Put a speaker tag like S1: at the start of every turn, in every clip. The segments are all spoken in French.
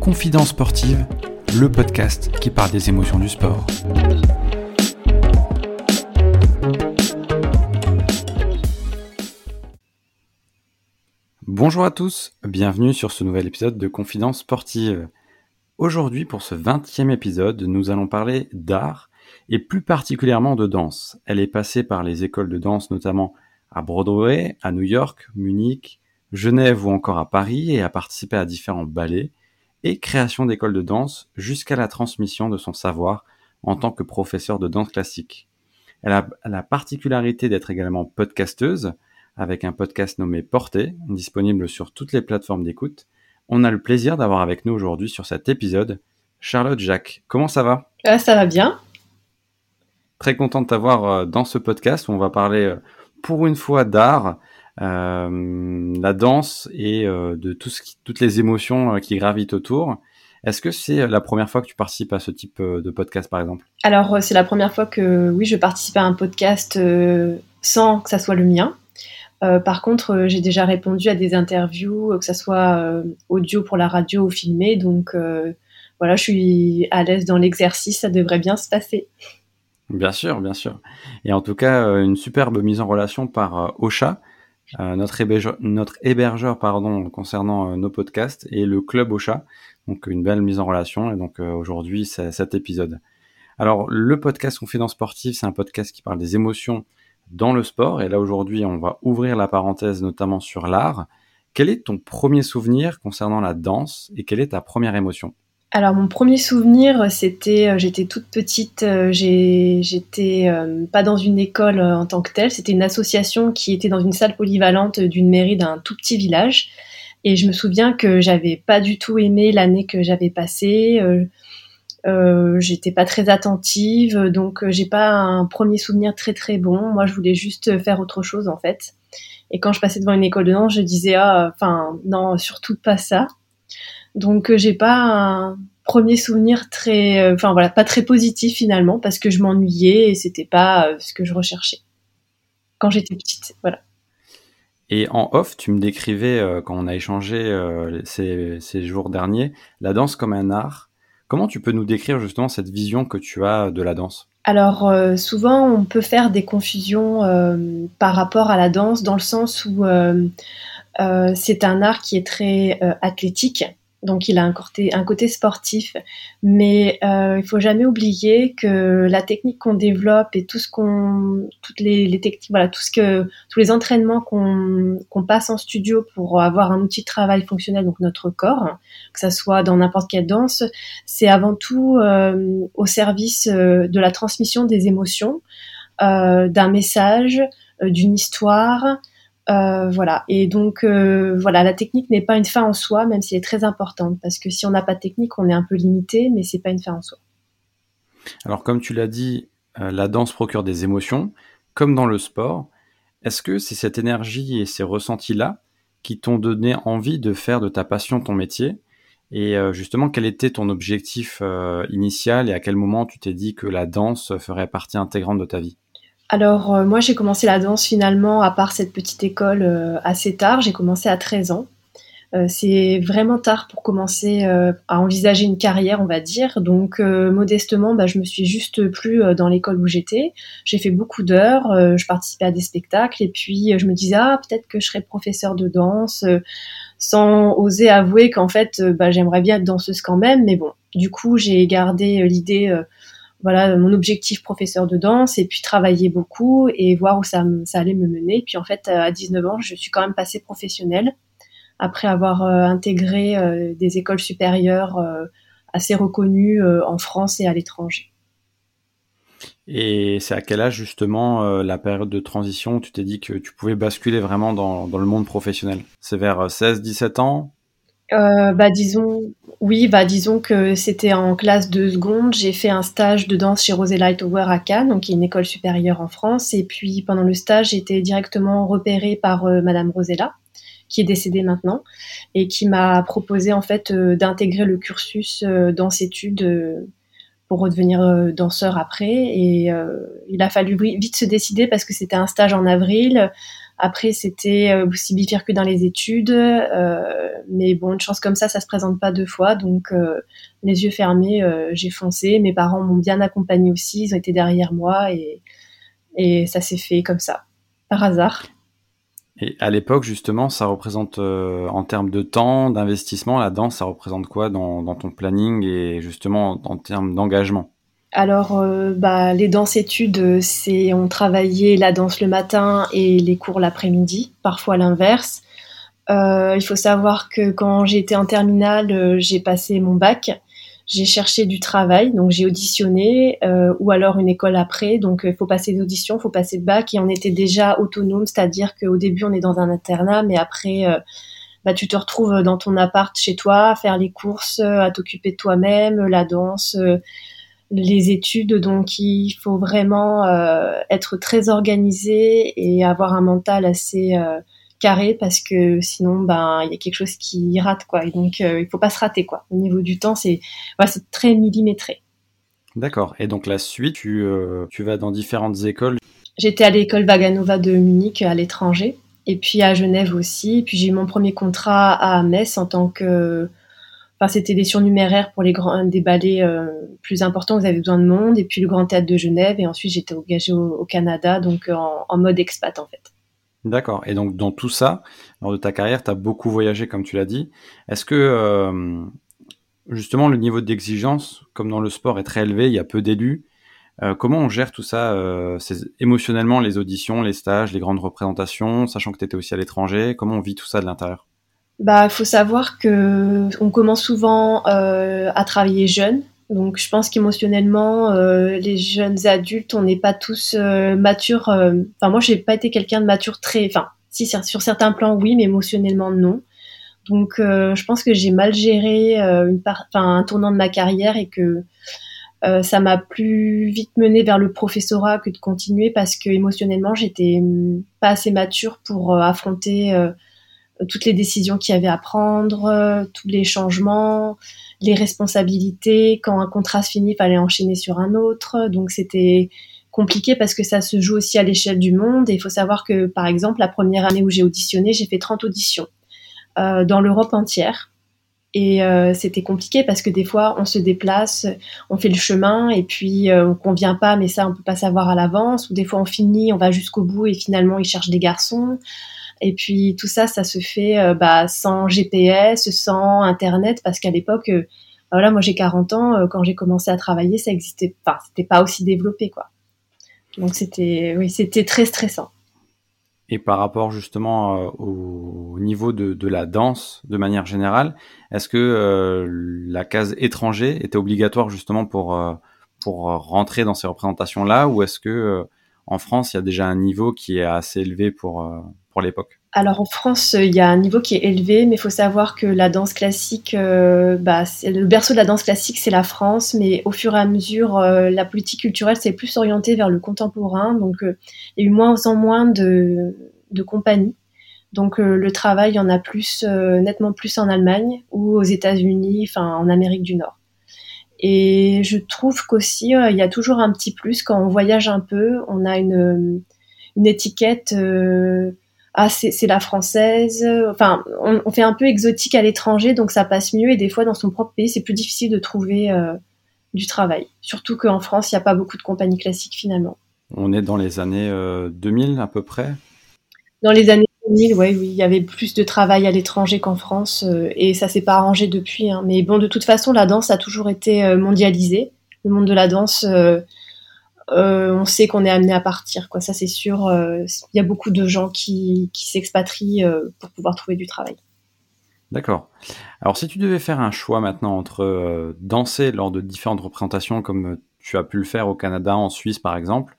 S1: Confidence sportive, le podcast qui parle des émotions du sport. Bonjour à tous, bienvenue sur ce nouvel épisode de Confidence sportive. Aujourd'hui, pour ce 20e épisode, nous allons parler d'art et plus particulièrement de danse. Elle est passée par les écoles de danse notamment à Broadway, à New York, Munich, Genève ou encore à Paris et a participé à différents ballets et création d'écoles de danse jusqu'à la transmission de son savoir en tant que professeur de danse classique. Elle a la particularité d'être également podcasteuse, avec un podcast nommé Porté, disponible sur toutes les plateformes d'écoute. On a le plaisir d'avoir avec nous aujourd'hui sur cet épisode Charlotte Jacques. Comment ça va?
S2: Ah, Ça va bien.
S1: Très content de t'avoir euh, dans ce podcast où on va parler euh, pour une fois d'art, euh, la danse et de tout ce toutes les émotions qui gravitent autour. Est-ce que c'est la première fois que tu participes à ce type de podcast, par exemple?
S2: Alors, c'est la première fois que, oui, je participe à un podcast sans que ça soit le mien. Euh, par contre, euh, j'ai déjà répondu à des interviews, euh, que ce soit audio pour la radio ou filmé. Donc voilà, je suis à l'aise dans l'exercice, ça devrait bien se passer.
S1: Bien sûr, bien sûr. Et en tout cas, une superbe mise en relation par Ocha, notre, hébergeur, notre hébergeur pardon, concernant nos podcasts, et le club Ocha. Donc une belle mise en relation. Et donc aujourd'hui, c'est cet épisode. Alors, le podcast Confidence Sportive, c'est un podcast qui parle des émotions dans le sport. Et là, aujourd'hui, on va ouvrir la parenthèse notamment sur l'art. Quel est ton premier souvenir concernant la danse et quelle est ta première émotion?
S2: Alors mon premier souvenir, c'était euh, j'étais toute petite, euh, j'étais euh, pas dans une école en tant que telle, c'était une association qui était dans une salle polyvalente d'une mairie d'un tout petit village. Et je me souviens que j'avais pas du tout aimé l'année que j'avais passée. Euh, j'étais pas très attentive, donc euh, j'ai pas un premier souvenir très très bon. Moi, je voulais juste faire autre chose en fait. Et quand je passais devant une école de danse, je disais ah, enfin non, surtout pas ça. Donc euh, j'ai pas un premier souvenir très, enfin voilà, pas très positif finalement parce que je m'ennuyais et c'était pas ce que je recherchais quand j'étais petite. Voilà.
S1: Et en off, tu me décrivais quand on a échangé ces, ces jours derniers la danse comme un art Comment tu peux nous décrire justement cette vision que tu as de la danse?
S2: Alors euh, souvent on peut faire des confusions euh, par rapport à la danse dans le sens où euh, c'est un art qui est très athlétique donc il a un côté, un côté sportif, mais euh, il faut jamais oublier que la technique qu'on développe et tout ce qu'on, toutes les, les, techniques, voilà, tout ce que, tous les entraînements qu'on qu'on passe en studio pour avoir un outil de travail fonctionnel, donc notre corps, que ça soit dans n'importe quelle danse, c'est avant tout euh, au service euh, de la transmission des émotions, euh, d'un message, euh, d'une histoire, euh, voilà. Et donc, euh, voilà, la technique n'est pas une fin en soi, même si elle est très importante, parce que si on n'a pas de technique, on est un peu limité, mais c'est pas une fin en soi.
S1: Alors, comme tu l'as dit, euh, la danse procure des émotions, comme dans le sport. Est-ce que c'est cette énergie et ces ressentis-là qui t'ont donné envie de faire de ta passion ton métier? Et justement, quel était ton objectif initial et à quel moment tu t'es dit que la danse ferait partie intégrante de ta vie?
S2: Alors euh, moi j'ai commencé la danse finalement à part cette petite école euh, assez tard, j'ai commencé à 13 ans. Euh, c'est vraiment tard pour commencer à envisager une carrière, on va dire. Donc modestement, bah, je me suis juste plus dans l'école où j'étais. J'ai fait beaucoup d'heures, je participais à des spectacles et puis je me disais ah peut-être que je serais professeur de danse, sans oser avouer qu'en fait bah, j'aimerais bien être danseuse quand même. Mais bon, du coup j'ai gardé l'idée voilà mon objectif professeur de danse et puis travailler beaucoup et voir où ça, allait me mener. Puis en fait, à 19 ans, je suis quand même passée professionnelle après avoir euh, intégré euh, des écoles supérieures euh, assez reconnues en France et à l'étranger.
S1: Et c'est à quel âge justement la période de transition où tu t'es dit que tu pouvais basculer vraiment dans, dans le monde professionnel? C'est vers 16-17 ans?
S2: Euh, bah disons oui bah disons que c'était en classe de seconde. J'ai fait un stage de danse chez Rosella Hightower à Cannes donc une école supérieure en France. Et puis pendant le stage j'ai été directement repérée par euh, Madame Rosella qui est décédée maintenant et qui m'a proposé en fait euh, d'intégrer le cursus danse-études pour redevenir danseur après. Et il a fallu vite se décider parce que c'était un stage en avril Après, c'était aussi que dans les études, mais bon, une chance comme ça, ça se présente pas deux fois, donc les yeux fermés, j'ai foncé. Mes parents m'ont bien accompagné aussi, ils ont été derrière moi et, et ça s'est fait comme ça, par hasard.
S1: Et à l'époque, justement, ça représente, euh, en termes de temps, d'investissement, la danse, ça représente quoi dans ton planning et justement en termes d'engagement?
S2: Alors, euh, bah, les danses-études, c'est on travaillait la danse le matin et les cours l'après-midi, parfois l'inverse. Euh, il faut savoir que quand j'étais en terminale, j'ai passé mon bac j'ai cherché du travail, donc j'ai auditionné, euh, ou alors une école après. Donc il faut passer des auditions, il faut passer le bac, et on était déjà autonome, c'est-à-dire qu'au début on est dans un internat, mais après euh, bah, tu te retrouves dans ton appart chez toi, à faire les courses, à t'occuper de toi-même, la danse, euh, les études. Donc il faut vraiment être très organisé et avoir un mental assez carré parce que sinon ben il y a quelque chose qui rate quoi. Et donc euh, il faut pas se rater quoi. Au niveau du temps c'est c'est très millimétré.
S1: D'accord. Et donc la suite tu, euh, tu vas dans différentes écoles?
S2: J'étais à l'école Vaganova de Munich à l'étranger. Et puis à Genève aussi. Et puis j'ai eu mon premier contrat à Metz en tant que enfin c'était des surnuméraires pour les grands des ballets euh, plus importants vous avez besoin de monde et puis le Grand Théâtre de Genève et ensuite j'étais engagée au, Canada donc en, en mode expat en fait
S1: D'accord. Et donc dans tout ça, lors de ta carrière, tu as beaucoup voyagé, comme tu l'as dit. Est-ce que euh, justement le niveau d'exigence, comme dans le sport, est très élevé, il y a peu d'élus euh, Comment on gère tout ça euh, émotionnellement, les auditions, les stages, les grandes représentations, sachant que tu étais aussi à l'étranger Comment on vit tout ça de l'intérieur?
S2: Bah, faut savoir que on commence souvent à travailler jeune, donc je pense qu'émotionnellement, euh, les jeunes adultes, on n'est pas tous euh, matures. Euh, enfin moi, j'ai pas été quelqu'un de mature très. Enfin, si sur certains plans oui, mais émotionnellement non. Donc je pense que j'ai mal géré une part, un tournant de ma carrière et que ça m'a plus vite mené vers le professorat que de continuer parce que émotionnellement, j'étais pas assez mature pour affronter toutes les décisions qu'il y avait à prendre, tous les changements les responsabilités. Quand un contrat se finit, il fallait enchaîner sur un autre. Donc c'était compliqué parce que ça se joue aussi à l'échelle du monde. Et il faut savoir que, par exemple, la première année où j'ai auditionné, j'ai fait 30 auditions euh, dans l'Europe entière. Et euh, c'était compliqué parce que des fois, on se déplace, on fait le chemin et puis euh, on convient pas, mais ça, on peut pas savoir à l'avance. Ou des fois, on finit, on va jusqu'au bout et finalement, ils cherchent des garçons. Et puis tout ça, ça se fait euh, bah, sans GPS, sans Internet, parce qu'à l'époque, euh, voilà, moi j'ai 40 ans, euh, quand j'ai commencé à travailler, ça existait pas, c'était pas aussi développé, quoi. Donc c'était, oui, c'était très stressant.
S1: Et par rapport justement au niveau de, de, la danse de manière générale, est-ce que la case étranger était obligatoire justement pour pour rentrer dans ces représentations-là, ou est-ce que en France il y a déjà un niveau qui est assez élevé pour pour l'époque
S2: alors en France, il y a un niveau qui est élevé, mais il faut savoir que la danse classique, euh, bah, le berceau de la danse classique, c'est la France, mais au fur et à mesure, euh, la politique culturelle s'est plus orientée vers le contemporain, donc euh, il y a eu moins en moins de, de compagnies. Donc le travail, il y en a plus, nettement plus en Allemagne ou aux États-Unis, enfin en Amérique du Nord. Et je trouve qu'aussi, il y a toujours un petit plus quand on voyage un peu, on a une, une étiquette ah c'est la française. Enfin, on, fait un peu exotique à l'étranger, donc ça passe mieux. Et des fois, dans son propre pays, c'est plus difficile de trouver euh, du travail. Surtout qu'en France, il n'y a pas beaucoup de compagnies classiques finalement.
S1: On est dans les années 2000 euh, à peu près?
S2: Dans les années 2000, ouais, oui, il y avait plus de travail à l'étranger qu'en France, euh, et ça s'est pas arrangé depuis. Hein. Mais bon, de toute façon, la danse a toujours été mondialisée. Le monde de la danse euh, on sait qu'on est amené à partir. Ça, c'est sûr. Euh, il y a beaucoup de gens qui, s'expatrient euh, pour pouvoir trouver du travail.
S1: D'accord. Alors, si tu devais faire un choix maintenant entre danser lors de différentes représentations, comme tu as pu le faire au Canada, en Suisse par exemple,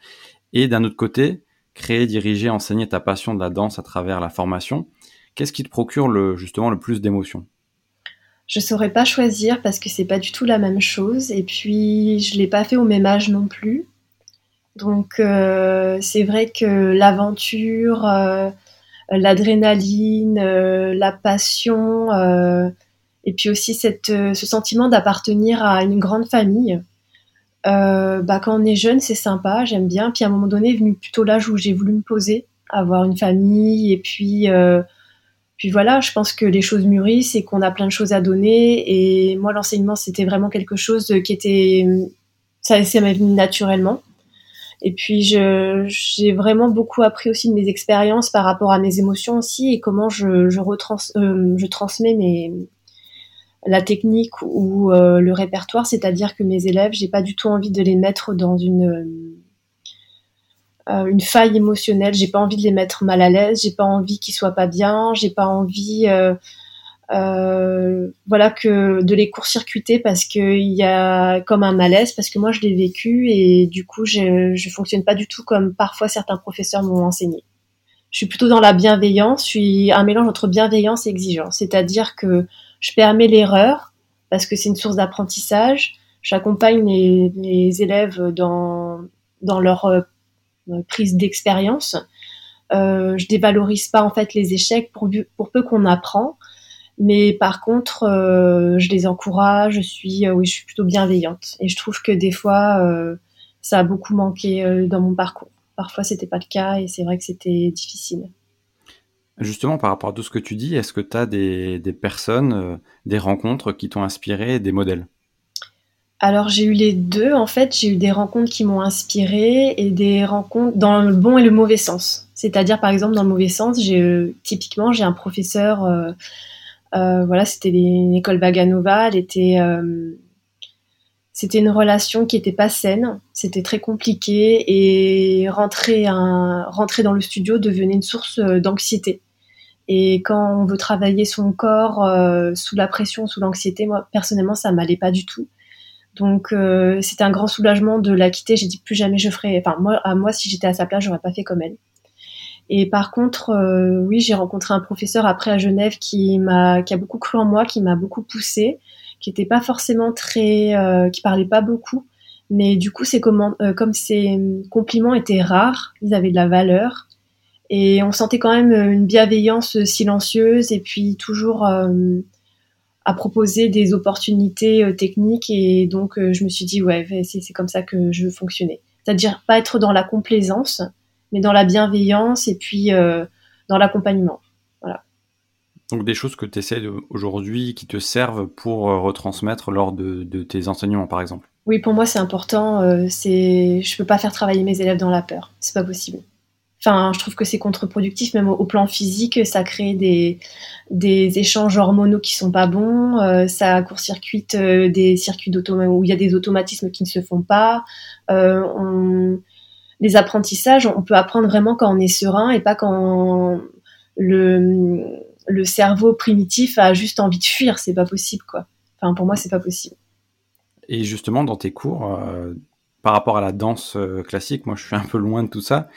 S1: et d'un autre côté, créer, diriger, enseigner ta passion de la danse à travers la formation, qu'est-ce qui te procure le, justement le plus d'émotion
S2: je saurais pas choisir parce que c'est pas du tout la même chose et puis je l'ai pas fait au même âge non plus. Donc euh, c'est vrai que l'aventure, euh, l'adrénaline, euh, la passion, et puis aussi cette, ce sentiment d'appartenir à une grande famille. Bah, quand on est jeune, c'est sympa, j'aime bien. Puis à un moment donné, est venu plutôt l'âge où j'ai voulu me poser avoir une famille et puis puis voilà, je pense que les choses mûrissent et qu'on a plein de choses à donner. Et moi, l'enseignement, c'était vraiment quelque chose qui était, ça, ça m'est venu naturellement. Et puis, j'ai vraiment beaucoup appris aussi de mes expériences par rapport à mes émotions aussi et comment je, je, retrans, euh, je transmets mes, la technique ou euh, le répertoire. C'est-à-dire que mes élèves, j'ai pas du tout envie de les mettre dans une euh, une faille émotionnelle. J'ai pas envie de les mettre mal à l'aise. J'ai pas envie qu'ils soient pas bien. J'ai pas envie, euh, voilà, que de les court-circuiter parce qu'il y a comme un malaise. Parce que moi, je l'ai vécu et du coup, je, je fonctionne pas du tout comme parfois certains professeurs m'ont enseigné. Je suis plutôt dans la bienveillance. Je suis un mélange entre bienveillance et exigence. C'est-à-dire que je permets l'erreur parce que c'est une source d'apprentissage. J'accompagne les, les élèves dans leur euh, prise d'expérience. Euh, je dévalorise pas en fait les échecs pour, peu qu'on apprend, mais par contre, euh, je les encourage. Je suis, oui, je suis plutôt bienveillante. Et je trouve que des fois, ça a beaucoup manqué dans mon parcours. Parfois, c'était pas le cas, et c'est vrai que c'était difficile.
S1: Justement, par rapport à tout ce que tu dis, est-ce que tu as des, personnes, des rencontres qui t'ont inspiré, des modèles?
S2: Alors j'ai eu les deux en fait, j'ai eu des rencontres qui m'ont inspiré et des rencontres dans le bon et le mauvais sens. C'est-à-dire par exemple dans le mauvais sens, euh, typiquement j'ai un professeur, euh, euh, voilà c'était une école Vaganova, elle était c'était une relation qui était pas saine, c'était très compliqué et rentrer dans le studio devenait une source d'anxiété. Et quand on veut travailler son corps sous la pression, sous l'anxiété, moi personnellement ça m'allait pas du tout. Donc euh, c'était un grand soulagement de la quitter. J'ai dit plus jamais je ferai. Enfin moi, à moi si j'étais à sa place, j'aurais pas fait comme elle. Et par contre, euh, oui, j'ai rencontré un professeur après à Genève qui m'a, qui a beaucoup cru en moi, qui m'a beaucoup poussé, qui était pas forcément très, euh, qui parlait pas beaucoup, mais du coup, c'est comment, comme ces compliments étaient rares, ils avaient de la valeur, et on sentait quand même une bienveillance silencieuse et puis toujours à proposer des opportunités euh, techniques. Et donc euh, je me suis dit ouais c'est comme ça que je veux fonctionner. C'est-à-dire pas être dans la complaisance mais dans la bienveillance et puis euh, dans l'accompagnement
S1: donc des choses que tu essaies aujourd'hui qui te servent pour retransmettre lors de, tes enseignements par exemple.
S2: Oui pour moi c'est important euh, c'est je peux pas faire travailler mes élèves dans la peur. C'est pas possible. Enfin, je trouve que c'est contre-productif, même au, plan physique, ça crée des, des échanges hormonaux qui sont pas bons, euh, ça court-circuite euh, des circuits où il y a des automatismes qui ne se font pas. Euh, les apprentissages, on peut apprendre vraiment quand on est serein et pas quand le, le cerveau primitif a juste envie de fuir. C'est pas possible, quoi. Enfin, pour moi, c'est pas possible.
S1: Et justement, dans tes cours, par rapport à la danse classique, moi, je suis un peu loin de tout ça.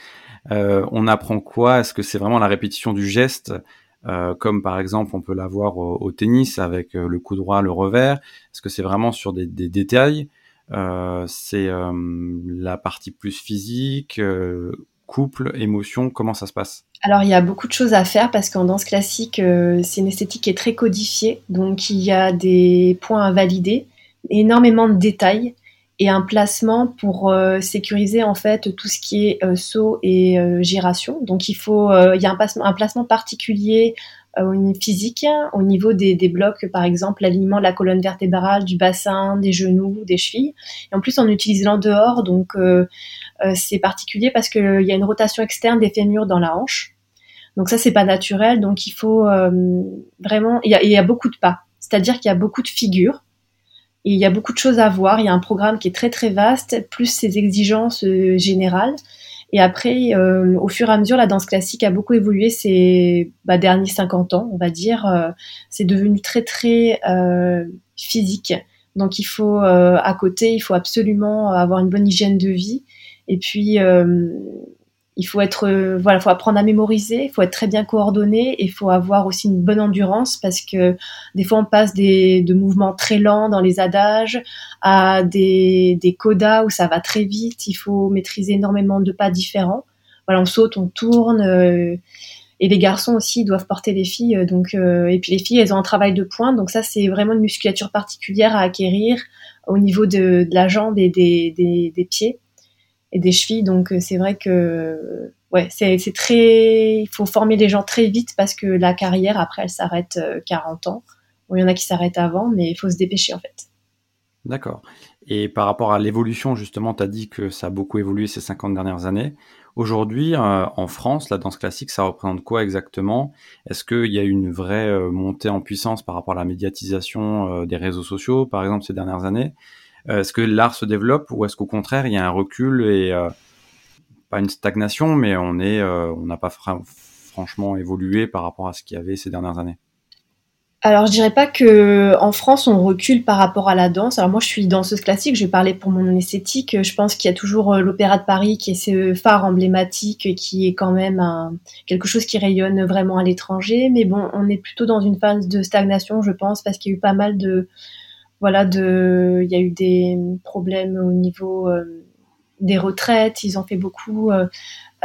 S1: Euh, on apprend quoi? Est-ce que c'est vraiment la répétition du geste? Euh, comme par exemple on peut l'avoir au, au, tennis avec euh, le coup droit, le revers Est-ce que c'est vraiment sur des détails? C'est la partie plus physique couple, émotion, comment ça se passe?
S2: Alors il y a beaucoup de choses à faire parce qu'en danse classique, c'est une esthétique qui est très codifiée, donc il y a des points à valider, énormément de détails et un placement pour euh, sécuriser en fait tout ce qui est euh, saut et euh, giration. Donc il faut, il y a un placement, un placement particulier physique, au niveau des, blocs, par exemple l'alignement de la colonne vertébrale, du bassin, des genoux, des chevilles. Et en plus on utilise l'en-dehors, donc c'est particulier parce qu'il y a une rotation externe des fémurs dans la hanche. Donc ça c'est pas naturel, donc il faut vraiment, il y, a, il y a beaucoup de pas, c'est-à-dire qu'il y a beaucoup de figures il y a beaucoup de choses à voir. Il y a un programme qui est très très vaste, plus ses exigences euh, générales. Et après, euh, au fur et à mesure, la danse classique a beaucoup évolué ces bah, derniers 50 ans, on va dire. Euh, c'est devenu très très physique. Donc il faut, à côté, il faut absolument avoir une bonne hygiène de vie. Et puis, il faut être euh, voilà faut apprendre à mémoriser il faut être très bien coordonné et il faut avoir aussi une bonne endurance parce que des fois on passe des de mouvements très lents dans les adages à des des codas où ça va très vite. Il faut maîtriser énormément de pas différents. Voilà on saute on tourne euh, et les garçons aussi doivent porter les filles euh, donc et puis les filles elles ont un travail de pointe. Donc ça c'est vraiment une musculature particulière à acquérir au niveau de, de la jambe et des, des, des pieds et des chevilles. Donc euh, c'est vrai que ouais, c'est très. Il faut former les gens très vite parce que la carrière, après, elle s'arrête 40 ans. il y en a qui s'arrêtent avant, mais il faut se dépêcher en fait.
S1: D'accord. Et par rapport à l'évolution, justement, tu as dit que ça a beaucoup évolué ces 50 dernières années. Aujourd'hui, euh, en France, la danse classique, ça représente quoi exactement? Est-ce qu'il y a une vraie euh, montée en puissance par rapport à la médiatisation euh, des réseaux sociaux, par exemple, ces dernières années? Est-ce que l'art se développe ou est-ce qu'au contraire, il y a un recul et pas une stagnation, mais on on n'a pas franchement évolué par rapport à ce qu'il y avait ces dernières années?
S2: Alors, je dirais pas que en France on recule par rapport à la danse. Alors moi, je suis danseuse classique. Je vais parler pour mon esthétique. Je pense qu'il y a toujours euh, l'Opéra de Paris qui est ce phare emblématique, qui est quand même quelque chose qui rayonne vraiment à l'étranger. Mais bon, on est plutôt dans une phase de stagnation, je pense, parce qu'il y a eu pas mal de, voilà, il y a eu des problèmes au niveau euh, des retraites. Ils ont fait beaucoup. Euh,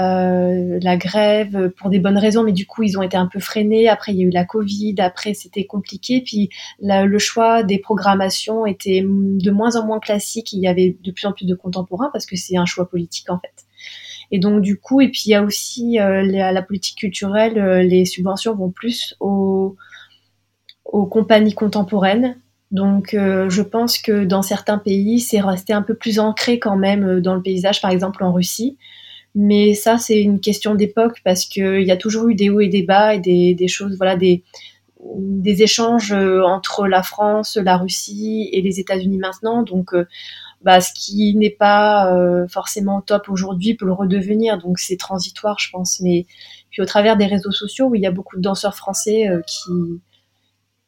S2: euh, la grève pour des bonnes raisons, mais du coup ils ont été un peu freinés. Après il y a eu la Covid, après c'était compliqué. Puis le choix des programmations était de moins en moins classique. Il y avait de plus en plus de contemporains parce que c'est un choix politique en fait. Et donc du coup, il y a aussi la, politique culturelle, les subventions vont plus aux compagnies contemporaines. Donc je pense que dans certains pays, c'est resté un peu plus ancré quand même dans le paysage, par exemple en Russie. Mais ça, c'est une question d'époque parce qu'il y a toujours eu des hauts et des bas et des, des choses, voilà, des, des échanges euh, entre la France, la Russie et les États-Unis maintenant. Donc, euh, bah, ce qui n'est pas euh, forcément top aujourd'hui peut le redevenir. Donc, c'est transitoire, je pense. Mais puis, au travers des réseaux sociaux, où il y a beaucoup de danseurs français qui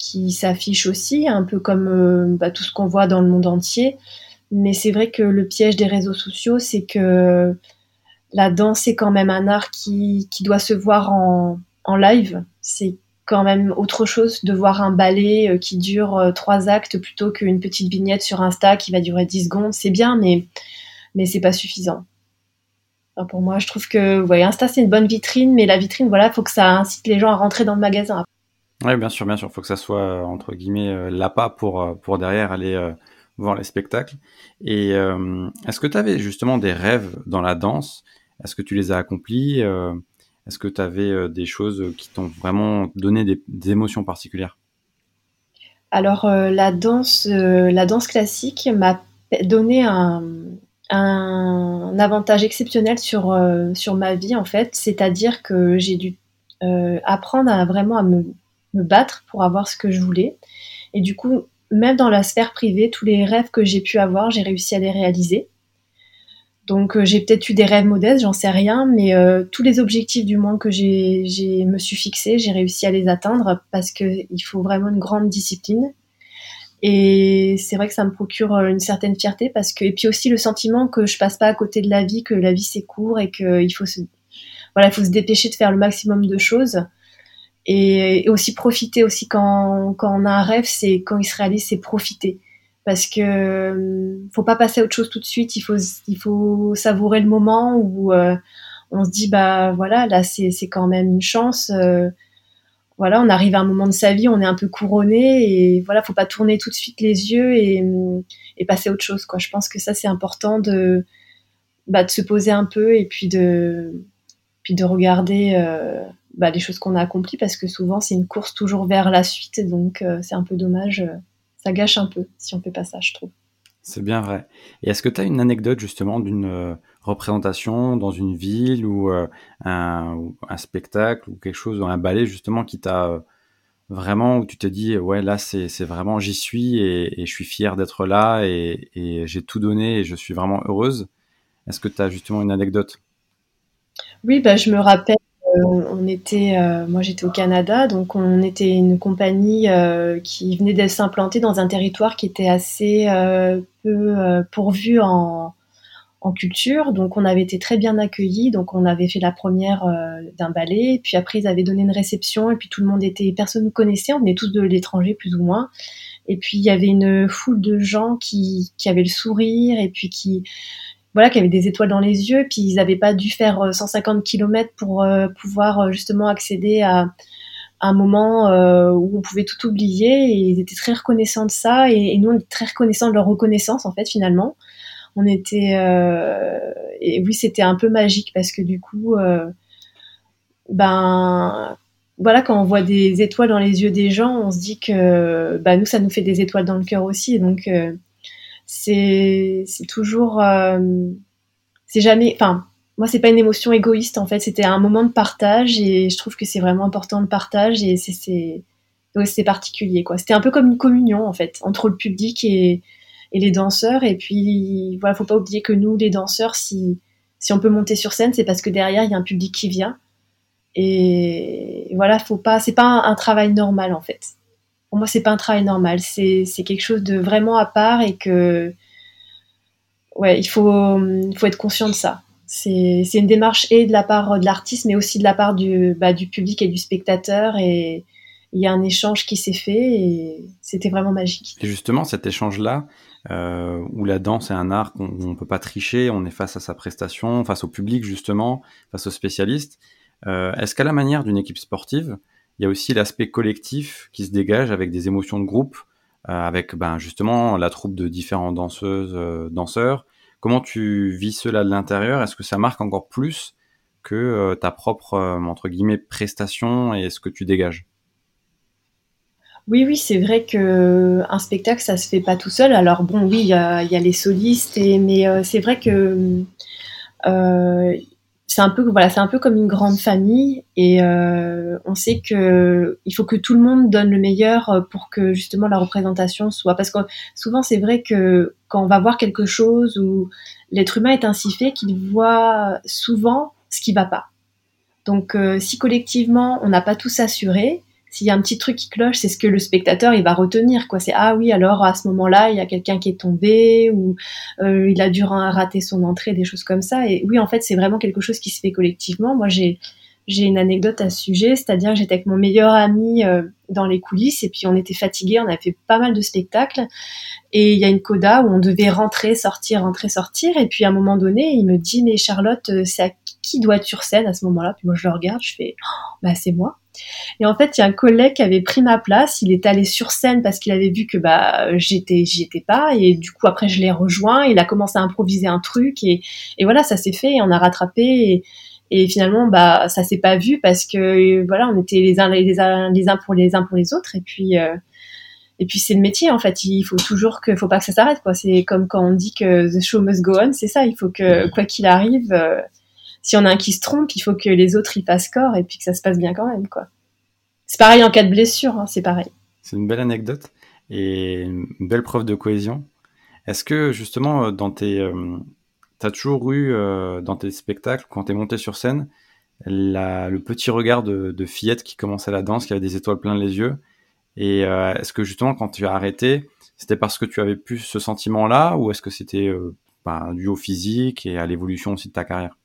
S2: qui s'affichent aussi, un peu comme bah, tout ce qu'on voit dans le monde entier. Mais c'est vrai que le piège des réseaux sociaux, c'est que la danse est quand même un art qui, doit se voir en, live. C'est quand même autre chose de voir un ballet euh, qui dure euh, trois actes plutôt qu'une petite vignette sur Insta qui va durer 10 secondes. C'est bien, mais, mais c'est pas suffisant. pour moi, je trouve que Insta, c'est une bonne vitrine, mais la vitrine, voilà, faut que ça incite les gens à rentrer dans le magasin.
S1: Oui, bien sûr, bien sûr. Il faut que ça soit, euh, entre guillemets, l'appât pour, pour derrière aller voir les spectacles. Et est-ce que tu avais justement des rêves dans la danse? Est-ce que tu les as accomplis euh, Est-ce que tu avais euh, des choses qui t'ont vraiment donné des, émotions particulières?
S2: Alors euh, la danse, la danse classique m'a donné un, avantage exceptionnel sur, sur ma vie en fait, c'est-à-dire que j'ai dû apprendre à vraiment à me, me, battre pour avoir ce que je voulais. Et du coup, même dans la sphère privée, tous les rêves que j'ai pu avoir, j'ai réussi à les réaliser. Donc euh, j'ai peut-être eu des rêves modestes, j'en sais rien, mais euh, tous les objectifs du moins que j'ai me suis fixé, j'ai réussi à les atteindre parce que il faut vraiment une grande discipline. Et c'est vrai que ça me procure euh, une certaine fierté parce que et puis aussi le sentiment que je passe pas à côté de la vie, que la vie c'est court et qu'il faut se voilà, il faut se dépêcher de faire le maximum de choses. Et, aussi profiter aussi quand, quand on a un rêve, c'est quand il se réalise, c'est profiter parce que euh, faut pas passer à autre chose tout de suite. Il faut il faut savourer le moment où euh, on se dit bah voilà là c'est c'est quand même une chance. Euh, voilà, on arrive à un moment de sa vie, on est un peu couronné et voilà, faut pas tourner tout de suite les yeux et, et passer à autre chose quoi. Je pense que ça c'est important de bah, de se poser un peu et puis de puis de regarder bah, les choses qu'on a accomplies parce que souvent c'est une course toujours vers la suite donc c'est un peu dommage ça gâche un peu si on fait pas ça, je trouve.
S1: C'est bien vrai. Et est-ce que tu as une anecdote justement d'une euh, représentation dans une ville ou, euh, un, spectacle ou quelque chose, ou un ballet justement qui t'a euh, vraiment, où tu t'es dit, ouais, là c'est vraiment, j'y suis et, je suis fier d'être là et, et j'ai tout donné et je suis vraiment heureuse? Est-ce que tu as justement une anecdote?
S2: Oui, bah, je me rappelle on était, euh, moi j'étais au Canada, donc on était une compagnie euh, qui venait de s'implanter dans un territoire qui était assez euh, peu pourvu en, culture. Donc on avait été très bien accueillis. Donc on avait fait la première d'un ballet, puis après ils avaient donné une réception, et puis tout le monde était, personne ne connaissait, on est tous de l'étranger plus ou moins. Et puis il y avait une foule de gens qui avaient le sourire et puis qui voilà, qui avaient des étoiles dans les yeux, puis ils n'avaient pas dû faire 150 euh, km pour euh, pouvoir euh, justement accéder à, un moment où on pouvait tout oublier, et ils étaient très reconnaissants de ça, et, nous on est très reconnaissants de leur reconnaissance en fait finalement. on était et oui, c'était un peu magique parce que du coup, ben voilà, quand on voit des étoiles dans les yeux des gens, on se dit que bah, nous, ça nous fait des étoiles dans le cœur aussi. Donc, c'est toujours. c'est jamais. Enfin, moi, c'est pas une émotion égoïste en fait. C'était un moment de partage et je trouve que c'est vraiment important le partage et c'est c'est particulier quoi. C'était un peu comme une communion en fait entre le public et, et les danseurs. Et puis voilà, faut pas oublier que nous, les danseurs, si si on peut monter sur scène, c'est parce que derrière il y a un public qui vient. Et voilà, faut pas, c'est pas un, travail normal en fait. Pour moi, c'est pas un travail normal. C'est quelque chose de vraiment à part et que ouais, il faut être conscient de ça c'est une démarche et de la part de l'artiste, mais aussi de la part du, bah, du public et du spectateur. Et il y a un échange qui s'est fait et c'était vraiment magique.
S1: Et justement, cet échange-là, euh, où la danse est un art qu'on ne peut pas tricher, on est face à sa prestation, face au public justement, face aux spécialistes. Euh, Est-ce qu'à la manière d'une équipe sportive, il y a aussi l'aspect collectif qui se dégage avec des émotions de groupe, euh, avec ben, justement la troupe de différentes danseuses, euh, danseurs, Comment tu vis cela de l'intérieur? Est-ce que ça marque encore plus que euh, ta propre, entre guillemets, prestation et ce que tu dégages?
S2: Oui, oui, c'est vrai que un spectacle, ça se fait pas tout seul. Alors bon, oui, il y a, les solistes, mais c'est vrai que c'est un peu voilà, c'est un peu comme une grande famille et euh, on sait que il faut que tout le monde donne le meilleur pour que justement la représentation soit parce que souvent c'est vrai que quand on va voir quelque chose où l'être humain est ainsi fait qu'il voit souvent ce qui va pas. Donc euh, si collectivement on n'a pas tout assuré, s'il y a un petit truc qui cloche, c'est ce que le spectateur il va retenir quoi. C'est ah oui alors à ce moment-là il y a quelqu'un qui est tombé ou euh, il a dû rater son entrée, des choses comme ça. Et oui en fait c'est vraiment quelque chose qui se fait collectivement. Moi j'ai j'ai une anecdote à ce sujet, c'est-à-dire j'étais avec mon meilleur ami euh, dans les coulisses et puis on était fatigués, on avait fait pas mal de spectacles et il y a une coda où on devait rentrer, sortir, rentrer, sortir et puis à un moment donné il me dit mais Charlotte euh, c'est à qui doit être sur scène à ce moment-là? Puis moi je le regarde, je fais oh, bah c'est moi. Et en fait, il y a un collègue qui avait pris ma place. Il est allé sur scène parce qu'il avait vu que bah j'étais j'y étais pas. Et du coup après je l'ai rejoint. Il a commencé à improviser un truc et, et voilà ça s'est fait. Et on a rattrapé. Et, et finalement bah ça s'est pas vu parce que voilà on était les uns les uns les uns pour les uns pour les autres. Et puis euh, et puis c'est le métier en fait. Il faut toujours que faut pas que ça s'arrête quoi. C'est comme quand on dit que the show must go on. C'est ça. Il faut que quoi qu'il arrive. Euh, si on a un qui se trompe, il faut que les autres y fassent corps et puis que ça se passe bien quand même, quoi. C'est pareil en cas de blessure, hein, c'est pareil.
S1: C'est une belle anecdote et une belle preuve de cohésion. Est-ce que justement, euh, dans tes, euh, t'as toujours eu euh, dans tes spectacles, quand t'es monté sur scène, le petit regard de, fillette qui commençait la danse, qui avait des étoiles plein les yeux? Et est-ce que justement, quand tu as arrêté, c'était parce que tu avais plus ce sentiment-là, ou est-ce que c'était bah, dû au physique et à l'évolution aussi de ta carrière?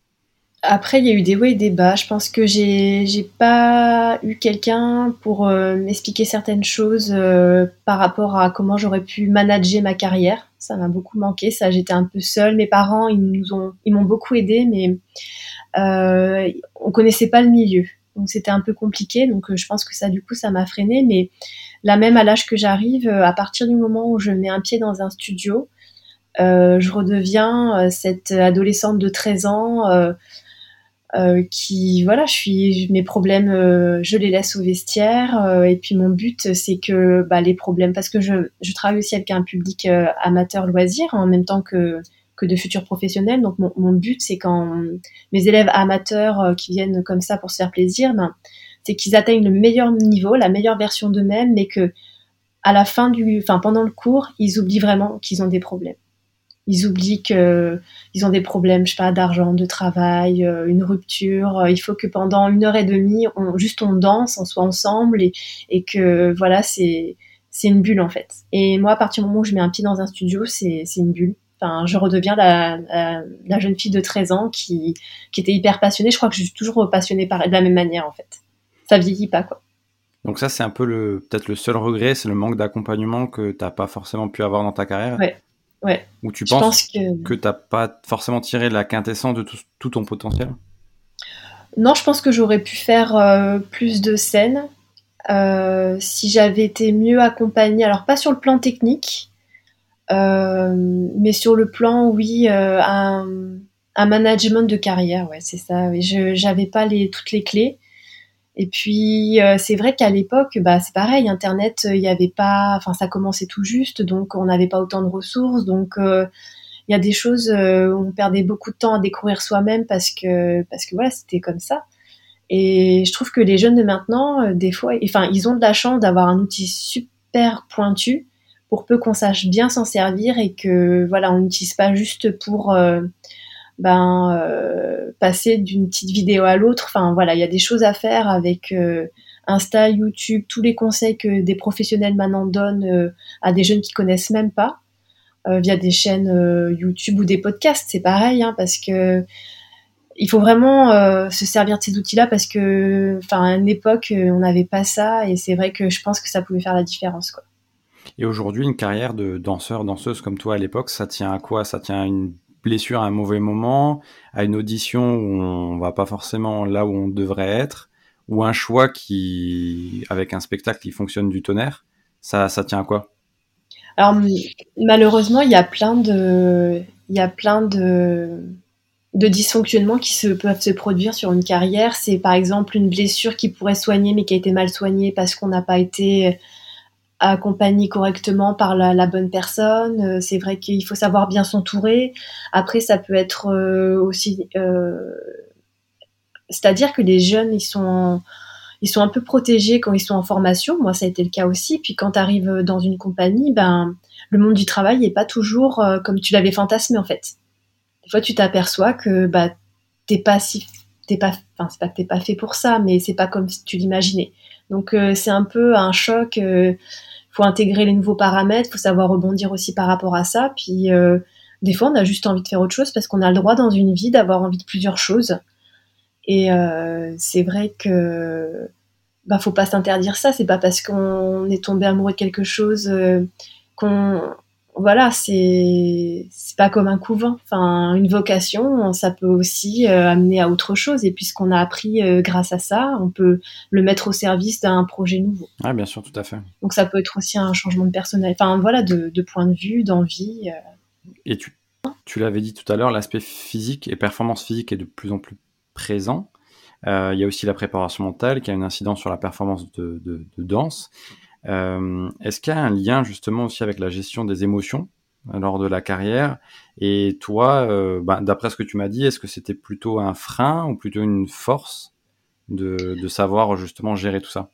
S2: Après, il y a eu des hauts et des bas. Je pense que j'ai j'ai pas eu quelqu'un pour euh, m'expliquer certaines choses euh, par rapport à comment j'aurais pu manager ma carrière. Ça m'a beaucoup manqué. Ça, j'étais un peu seule. Mes parents, ils nous ont ils m'ont beaucoup aidé, mais euh, on connaissait pas le milieu, donc c'était un peu compliqué. Donc, je pense que ça, du coup, ça m'a freiné. Mais là même à l'âge que j'arrive, à partir du moment où je mets un pied dans un studio, je redeviens cette adolescente de 13 ans euh, qui voilà je suis mes problèmes euh, je les laisse au vestiaire euh, et puis mon but c'est que bah, les problèmes parce que je, je travaille aussi avec un public amateur loisir en même temps que que de futurs professionnels. Donc mon, mon but c'est quand mes élèves amateurs qui viennent comme ça pour se faire plaisir ben c'est qu'ils atteignent le meilleur niveau la meilleure version d'eux-mêmes mais que à la fin du enfin pendant le cours ils oublient vraiment qu'ils ont des problèmes ils oublient que ils ont des problèmes, je sais pas, d'argent, de travail, euh, une rupture. Euh, il faut que pendant une heure et demie, on, juste on danse, on soit ensemble et, et que voilà, c'est c'est une bulle en fait. Et moi, à partir du moment où je mets un pied dans un studio, c'est une bulle. Enfin, je redeviens la, la, jeune fille de 13 ans qui, qui était hyper passionnée. Je crois que je suis toujours passionnée par, de la même manière en fait. Ça vieillit pas quoi.
S1: Donc ça, c'est un peu le peut-être le seul regret, c'est le manque d'accompagnement que tu n'as pas forcément pu avoir dans ta carrière.
S2: Ouais. Ouais.
S1: Ou tu penses que, que tu n'as pas forcément tiré la quintessence de tout, ton potentiel?
S2: Non, je pense que j'aurais pu faire euh, plus de scènes euh, si j'avais été mieux accompagnée. Alors, pas sur le plan technique, mais sur le plan, oui, un, un, management de carrière, ouais, c'est ça. Je n'avais pas les, toutes les clés. Et puis c'est vrai qu'à l'époque, bah, c'est pareil, Internet, il n'y avait pas, enfin ça commençait tout juste, donc on n'avait pas autant de ressources, donc il y a des choses euh, où on perdait beaucoup de temps à découvrir soi-même parce que parce que voilà c'était comme ça. Et je trouve que les jeunes de maintenant euh, des fois enfin ils ont de la chance d'avoir un outil super pointu pour peu qu'on sache bien s'en servir et que voilà on n'utilise pas juste pour euh, ben passer d'une petite vidéo à l'autre enfin voilà il y a des choses à faire avec Insta, YouTube, tous les conseils que des professionnels maintenant donnent à des jeunes qui connaissent même pas euh, via des chaînes euh, YouTube ou des podcasts. C'est pareil, hein, parce que il faut vraiment euh, se servir de ces outils-là parce que, enfin, à une époque, on n'avait pas ça et c'est vrai que je pense que ça pouvait faire la différence.
S1: Et aujourd'hui, une carrière de danseur, danseuse comme toi à l'époque, ça tient à quoi? Ça tient à une blessure à un mauvais moment, à une audition où on va pas forcément là où on devrait être, ou un choix qui, avec un spectacle qui fonctionne du tonnerre, ça, ça tient à quoi?
S2: Alors malheureusement, il y a plein de, dysfonctionnements qui peuvent se produire sur une carrière. C'est par exemple une blessure qui pourrait soigner mais qui a été mal soignée parce qu'on n'a pas été accompagné correctement par la, bonne personne. Euh, c'est vrai qu'il faut savoir bien s'entourer. Après, ça peut être euh, aussi, euh, c'est-à-dire que les jeunes, ils sont ils sont un peu protégés quand ils sont en formation. Moi, ça a été le cas aussi. Puis quand tu arrives dans une compagnie, ben, le monde du travail n'est pas toujours comme tu l'avais fantasmé en fait. Des fois, tu t'aperçois que bah, t'es pas si, t'es pas, enfin, c'est pas que t'es pas fait pour ça, mais c'est pas comme tu l'imaginais. Donc euh, c'est un peu un choc. Il euh, faut intégrer les nouveaux paramètres, faut savoir rebondir aussi par rapport à ça. Puis des fois, on a juste envie de faire autre chose parce qu'on a le droit dans une vie d'avoir envie de plusieurs choses. Et euh, c'est vrai que bah faut pas s'interdire ça. C'est pas parce qu'on est tombé amoureux de quelque chose euh, qu'on voilà, c'est c'est pas comme un couvent. Enfin, une vocation, ça peut aussi euh, amener à autre chose. Et puisqu'on a appris grâce à ça, on peut le mettre au service d'un projet nouveau.
S1: Ah, bien sûr, tout à fait.
S2: Donc ça peut être aussi un changement de personnel. Enfin, voilà, de, de point de vue, d'envie.
S1: Et tu, tu l'avais dit tout à l'heure, l'aspect physique et performance physique est de plus en plus présent. Euh, il y a aussi la préparation mentale qui a une incidence sur la performance de, danse. Euh, est-ce qu'il y a un lien justement aussi avec la gestion des émotions euh, lors de la carrière? Et toi, bah, d'après ce que tu m'as dit, est-ce que c'était plutôt un frein ou plutôt une force de savoir justement gérer tout ça?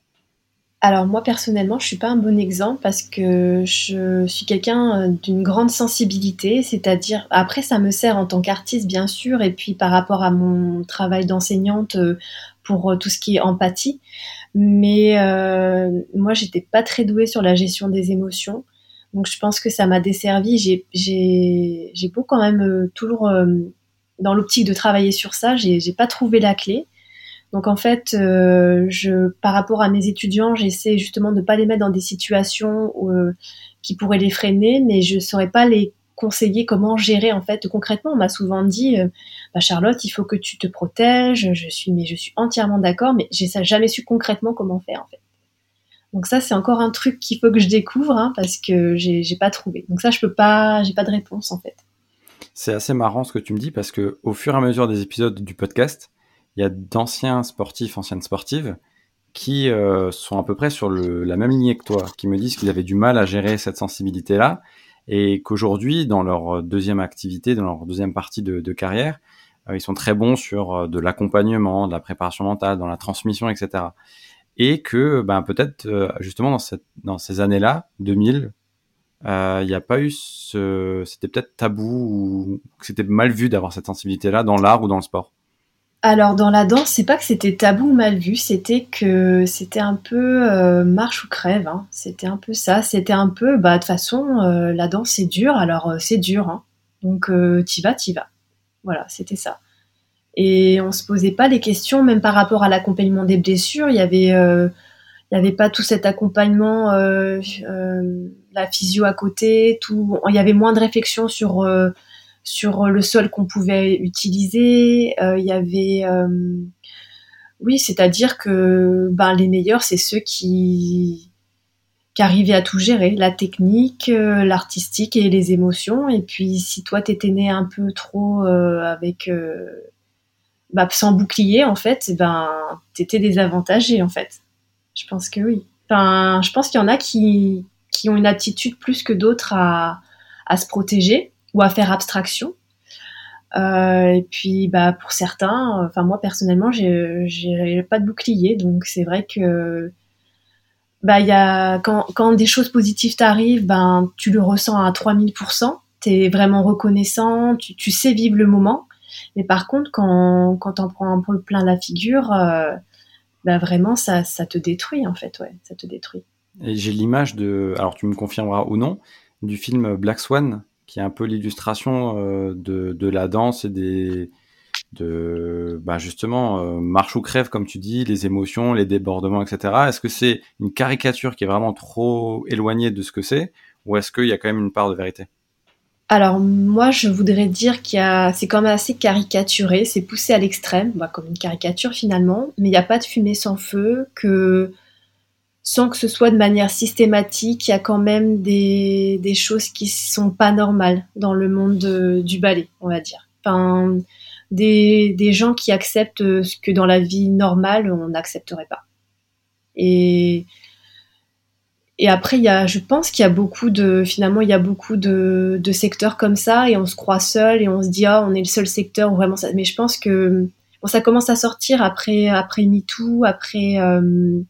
S2: Alors moi personnellement, je suis pas un bon exemple parce que je suis quelqu'un euh, d'une grande sensibilité, c'est-à-dire après ça me sert en tant qu'artiste bien sûr. Et puis par rapport à mon travail d'enseignante euh, pour euh, tout ce qui est empathie, mais euh, moi j'étais pas très douée sur la gestion des émotions, donc je pense que ça m'a desservi. J'ai beau quand même toujours dans l'optique de travailler sur ça, j'ai pas trouvé la clé. Donc en fait, euh, par rapport à mes étudiants, j'essaie justement de ne pas les mettre dans des situations euh, qui pourraient les freiner, mais je ne saurais pas les conseiller comment gérer en fait concrètement. On m'a souvent dit, euh, bah, Charlotte, il faut que tu te protèges. Je suis, mais je suis entièrement d'accord, mais j'ai jamais su concrètement comment faire en fait. Donc ça, c'est encore un truc qu'il faut que je découvre hein, parce que j'ai pas trouvé. Donc ça, je peux pas, j'ai pas de réponse en fait.
S1: C'est assez marrant ce que tu me dis parce que au fur et à mesure des épisodes du podcast, il y a d'anciens sportifs, anciennes sportives, qui euh, sont à peu près sur la même lignée que toi, qui me disent qu'ils avaient du mal à gérer cette sensibilité-là, et qu'aujourd'hui, dans leur deuxième activité, dans leur deuxième partie de, carrière, ils sont très bons sur euh, de l'accompagnement, de la préparation mentale, dans la transmission, etc. Et que ben, peut-être justement dans, ces années-là, 2000, il n'y a pas eu ce... C'était peut-être tabou ou c'était mal vu d'avoir cette sensibilité-là dans l'art ou dans le sport.
S2: Alors dans la danse, c'est pas que c'était tabou ou mal vu, c'était que c'était un peu euh, marche ou crève. Hein. C'était un peu ça. C'était un peu, bah de toute façon, euh, la danse c'est dur, alors euh, c'est dur. Hein. Donc t'y vas, t'y vas. Voilà, c'était ça. Et on se posait pas les questions, même par rapport à l'accompagnement des blessures. Il y avait, il y avait pas tout cet accompagnement, la physio à côté, tout. Il y avait moins de réflexion sur sur le sol qu'on pouvait utiliser. Euh, il y avait, euh, oui, c'est-à-dire que ben, les meilleurs, c'est ceux qui arrivait à tout gérer, la technique, euh, l'artistique et les émotions. Et puis si toi t'étais né un peu trop euh, avec bah, sans bouclier en fait, eh ben t'étais désavantagé en fait. Je pense que oui. Enfin, je pense qu'il y en a qui qui ont une aptitude plus que d'autres à à se protéger ou à faire abstraction. Euh, et puis, bah, pour certains, enfin moi personnellement, j'ai pas de bouclier, donc c'est vrai que bah, y a, quand, des choses positives t'arrivent, ben, tu le ressens à 3000%, tu es vraiment reconnaissant, tu, tu, sais vivre le moment. Mais par contre, quand, quand t'en prends un peu plein la figure, euh, bah, vraiment, ça, ça te détruit, en fait, ouais, ça te détruit.
S1: Et j'ai l'image de, alors tu me confirmeras ou non, du film Black Swan, qui est un peu l'illustration euh, de, de, la danse et des de bah justement euh, marche ou crève comme tu dis les émotions les débordements etc est-ce que c'est une caricature qui est vraiment trop éloignée de ce que c'est ou est-ce qu'il y a quand même une part de vérité?
S2: Alors moi je voudrais dire qu'il y a c'est quand même assez caricaturé c'est poussé à l'extrême bah, comme une caricature finalement mais il n'y a pas de fumée sans feu que sans que ce soit de manière systématique, il y a quand même des, choses qui sont pas normales dans le monde du ballet, on va dire. Enfin, des, gens qui acceptent ce que dans la vie normale, on n'accepterait pas. Et, et après, y a, je pense qu'il y a beaucoup de, finalement, il y a beaucoup de, secteurs comme ça et on se croit seul et on se dit, ah, on est le seul secteur où vraiment ça. Mais je pense que bon, ça commence à sortir après, après MeToo, après. Euh,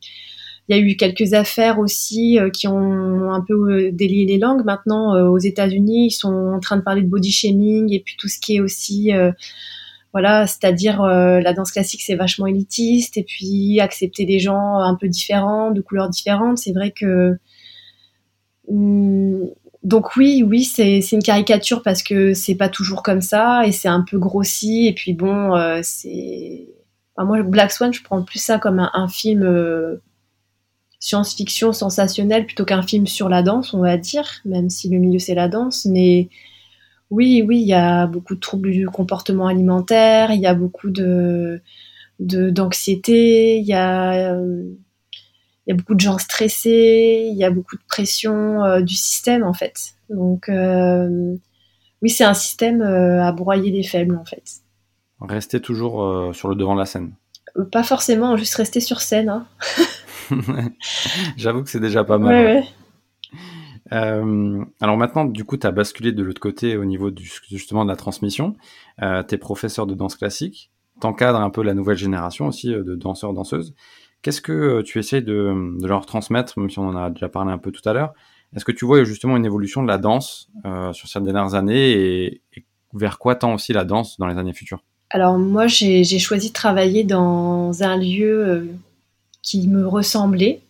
S2: il y a eu quelques affaires aussi euh, qui ont un peu euh, délié les langues. Maintenant, aux États-Unis, ils sont en train de parler de body shaming et puis tout ce qui est aussi, voilà, c'est-à-dire la danse classique, c'est vachement élitiste et puis accepter des gens un peu différents, de couleurs différentes. C'est vrai que hmm, donc oui, oui, c'est une caricature parce que c'est pas toujours comme ça et c'est un peu grossi et puis bon, c'est moi Black Swan, je prends plus ça comme un, film science-fiction sensationnelle plutôt qu'un film sur la danse, on va dire, même si le milieu c'est la danse. Mais oui, oui, il y a beaucoup de troubles du comportement alimentaire, il y a beaucoup de d'anxiété, il y a il y a beaucoup de gens stressés, il y a beaucoup de pression euh, du système en fait. Donc euh, oui, c'est un système euh, à broyer les faibles en fait.
S1: Rester toujours sur le devant de la scène.
S2: Pas forcément, juste rester sur scène. Hein.
S1: J'avoue que c'est déjà pas mal. Euh, alors maintenant, du coup, tu as basculé de l'autre côté au niveau du, justement de la transmission. Euh, tu es professeur de danse classique, t'encadres un peu la nouvelle génération aussi euh, de danseurs-danseuses. Qu'est-ce que euh, tu essayes de, leur transmettre, même si on en a déjà parlé un peu tout à l'heure? Est-ce que tu vois justement une évolution de la danse sur ces dernières années et, et vers quoi tend aussi la danse dans les années futures?
S2: Alors moi, j'ai choisi de travailler dans un lieu qui me ressemblait.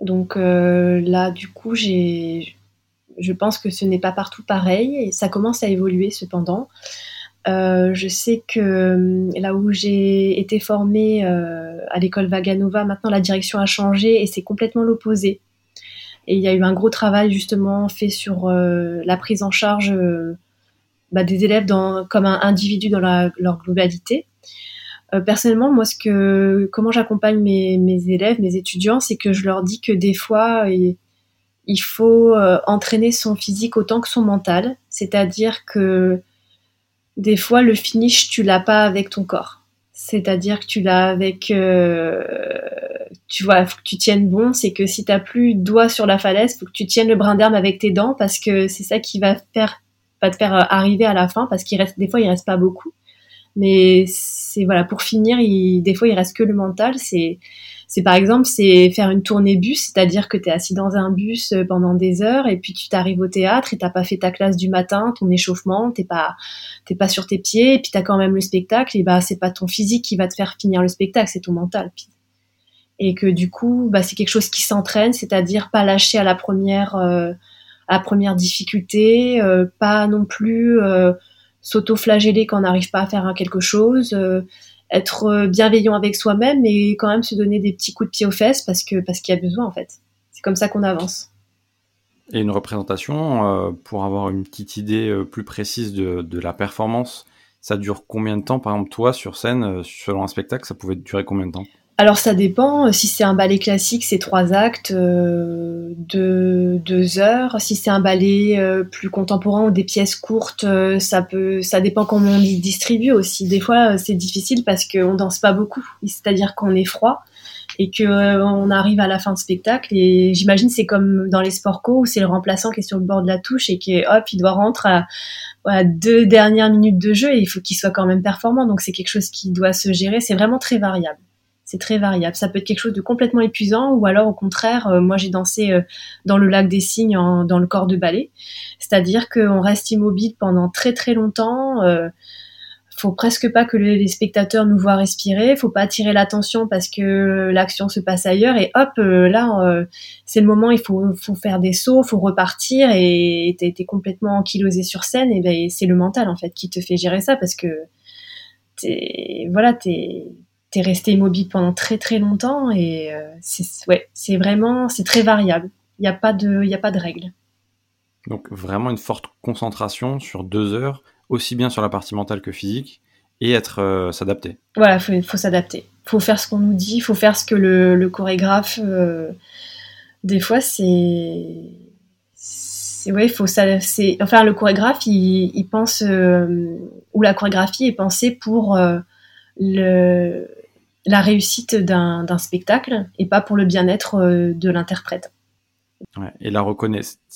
S2: Donc euh, là, du coup, j'ai, je pense que ce n'est pas partout pareil et ça commence à évoluer cependant. Euh, je sais que euh, là où j'ai été formée à l'école Vaganova, maintenant la direction a changé et c'est complètement l'opposé. Et il y a eu un gros travail justement fait sur la prise en charge bah, des élèves comme un individu dans leur globalité. Euh, personnellement, moi, ce que, comment j'accompagne mes, mes, élèves, mes étudiants, c'est que je leur dis que des fois, il, faut euh, entraîner son physique autant que son mental. C'est-à-dire que des fois, le finish, tu l'as pas avec ton corps. C'est-à-dire que tu l'as avec, euh, tu vois, faut que tu tiennes bon. C'est que si t'as plus de doigts sur la falaise, faut que tu tiennes le brin d'herbe avec tes dents parce que c'est ça qui va faire, va te faire arriver à la fin parce qu'il reste, des fois, il reste pas beaucoup. Mais c'est voilà, pour finir, il, des fois il reste que le mental. C'est c'est par exemple c'est faire une tournée bus, c'est-à-dire que tu es assis dans un bus euh, pendant des heures et puis tu t'arrives au théâtre et t'as pas fait ta classe du matin, ton échauffement, t'es pas t'es pas sur tes pieds et puis t'as quand même le spectacle et bah c'est pas ton physique qui va te faire finir le spectacle, c'est ton mental. Et que du coup bah c'est quelque chose qui s'entraîne, c'est-à-dire pas lâcher à la première euh, à la première difficulté, euh, pas non plus s'auto-flageller quand on n'arrive pas à faire quelque chose, euh, être euh, bienveillant avec soi-même, mais quand même se donner des petits coups de pied aux fesses parce que parce qu'il y a besoin en fait. C'est comme ça qu'on avance.
S1: Et une représentation, euh, pour avoir une petite idée plus précise de, de, la performance, ça dure combien de temps? Par exemple, toi, sur scène, selon un spectacle, ça pouvait durer combien de temps?
S2: Alors ça dépend. Si c'est un ballet classique, c'est trois actes euh, de deux heures. Si c'est un ballet euh, plus contemporain ou des pièces courtes, euh, ça peut, ça dépend comment on y distribue aussi. Des fois, c'est difficile parce qu'on danse pas beaucoup. C'est-à-dire qu'on est froid et que on arrive à la fin de spectacle. Et j'imagine c'est comme dans les sports où c'est le remplaçant qui est sur le bord de la touche et qui hop, il doit rentrer à, à deux dernières minutes de jeu et il faut qu'il soit quand même performant. Donc c'est quelque chose qui doit se gérer. C'est vraiment très variable c'est très variable. Ça peut être quelque chose de complètement épuisant ou alors au contraire, euh, moi j'ai dansé euh, dans le lac des cygnes dans le corps de ballet, c'est-à-dire qu'on reste immobile pendant très très longtemps. Euh, faut presque pas que les spectateurs nous voient respirer, faut pas attirer l'attention parce que l'action se passe ailleurs et hop là c'est le moment il faut, faire des sauts, faut repartir et t'es es complètement ankylosé sur scène et ben c'est le mental en fait qui te fait gérer ça parce que voilà t'es t'es resté immobile pendant très très longtemps et euh, c'est ouais, c'est vraiment c'est très variable. Il n'y a pas de il a pas de règle.
S1: Donc vraiment une forte concentration sur deux heures, aussi bien sur la partie mentale que physique, et être euh, s'adapter.
S2: Voilà, faut faut s'adapter. Faut faire ce qu'on nous dit, faut faire ce que le, le chorégraphe. Euh, des fois c'est c'est ouais, faut ça. C'est enfin le chorégraphe il, il pense ou la chorégraphie est pensée pour le la réussite d'un spectacle et pas pour le bien-être euh, de l'interprète.
S1: et la,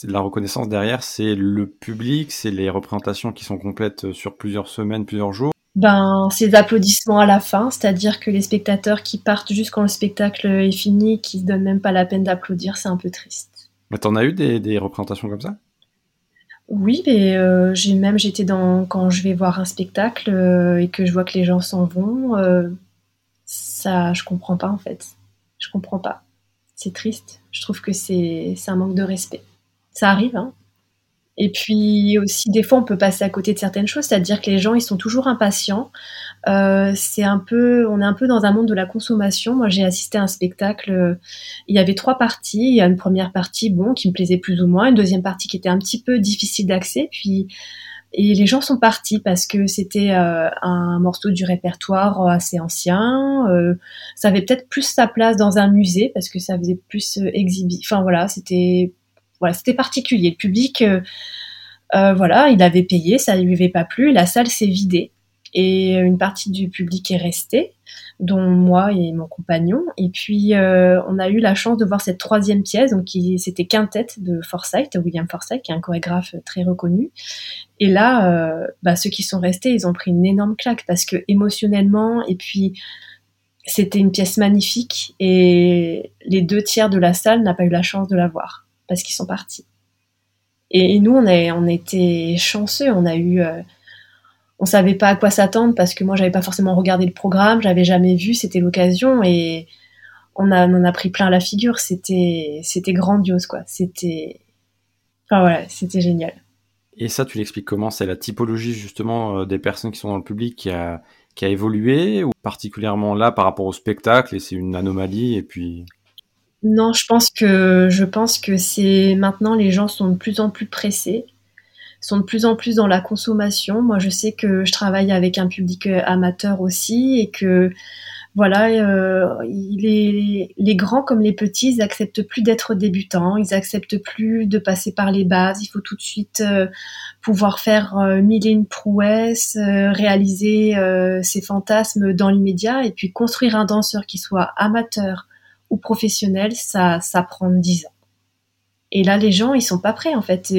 S1: la reconnaissance derrière, c'est le public, c'est les représentations qui sont complètes sur plusieurs semaines, plusieurs jours?
S2: Ben, ces applaudissements à la fin, c'est-à-dire que les spectateurs qui partent juste quand le spectacle est fini, qui se donnent même pas la peine d'applaudir, c'est un peu triste.
S1: Mais t'en as eu des, représentations comme ça?
S2: Oui, mais euh, j'ai même j'étais dans quand je vais voir un spectacle euh, et que je vois que les gens s'en vont, je comprends pas en fait. Je comprends pas. C'est triste. Je trouve que c'est un manque de respect. Ça arrive, hein. Et puis aussi, des fois, on peut passer à côté de certaines choses, c'est-à-dire que les gens, ils sont toujours impatients. Euh, c'est un peu, on est un peu dans un monde de la consommation. Moi, j'ai assisté à un spectacle. Euh, il y avait trois parties. Il y a une première partie, bon, qui me plaisait plus ou moins, une deuxième partie qui était un petit peu difficile d'accès, puis et les gens sont partis parce que c'était euh, un morceau du répertoire assez ancien. Euh, ça avait peut-être plus sa place dans un musée parce que ça faisait plus euh, exhibi. Enfin voilà, c'était voilà, c'était particulier. Le public, voilà, il avait payé, ça lui avait pas plu. La salle s'est vidée et une partie du public est restée dont moi et mon compagnon. Et puis, on a eu la chance de voir cette troisième pièce, donc c'était Quintette de Forsyth, William Forsyth, qui est un chorégraphe très reconnu. Et là, euh, bah, ceux qui sont restés, ils ont pris une énorme claque parce que émotionnellement, et puis c'était une pièce magnifique, et les deux tiers de la salle n'a pas eu la chance de la voir parce qu'ils sont partis. Et, nous, on, a, on était chanceux, on a eu euh, on savait pas à quoi s'attendre parce que moi j'avais pas forcément regardé le programme, j'avais jamais vu, c'était l'occasion et on, a, en a pris plein la figure. C'était c'était grandiose quoi. C'était enfin voilà, c'était génial.
S1: Et ça, tu l'expliques comment? C'est la typologie justement euh, des personnes qui sont dans le public qui a qui a évolué ou particulièrement là par rapport au spectacle et c'est une anomalie et puis
S2: non, je pense que je pense que c'est maintenant les gens sont de plus en plus pressés sont de plus en plus dans la consommation. Moi, je sais que je travaille avec un public euh, amateur aussi et que voilà, euh, les, grands comme les petits, ils acceptent plus d'être débutants, ils acceptent plus de passer par les bases. Il faut tout de suite euh, pouvoir faire mille et une prouesses, réaliser ses fantasmes dans l'immédiat, et puis construire un danseur qui soit amateur ou professionnel, ça, ça prend dix ans. Et là, les gens, ils sont pas prêts en fait.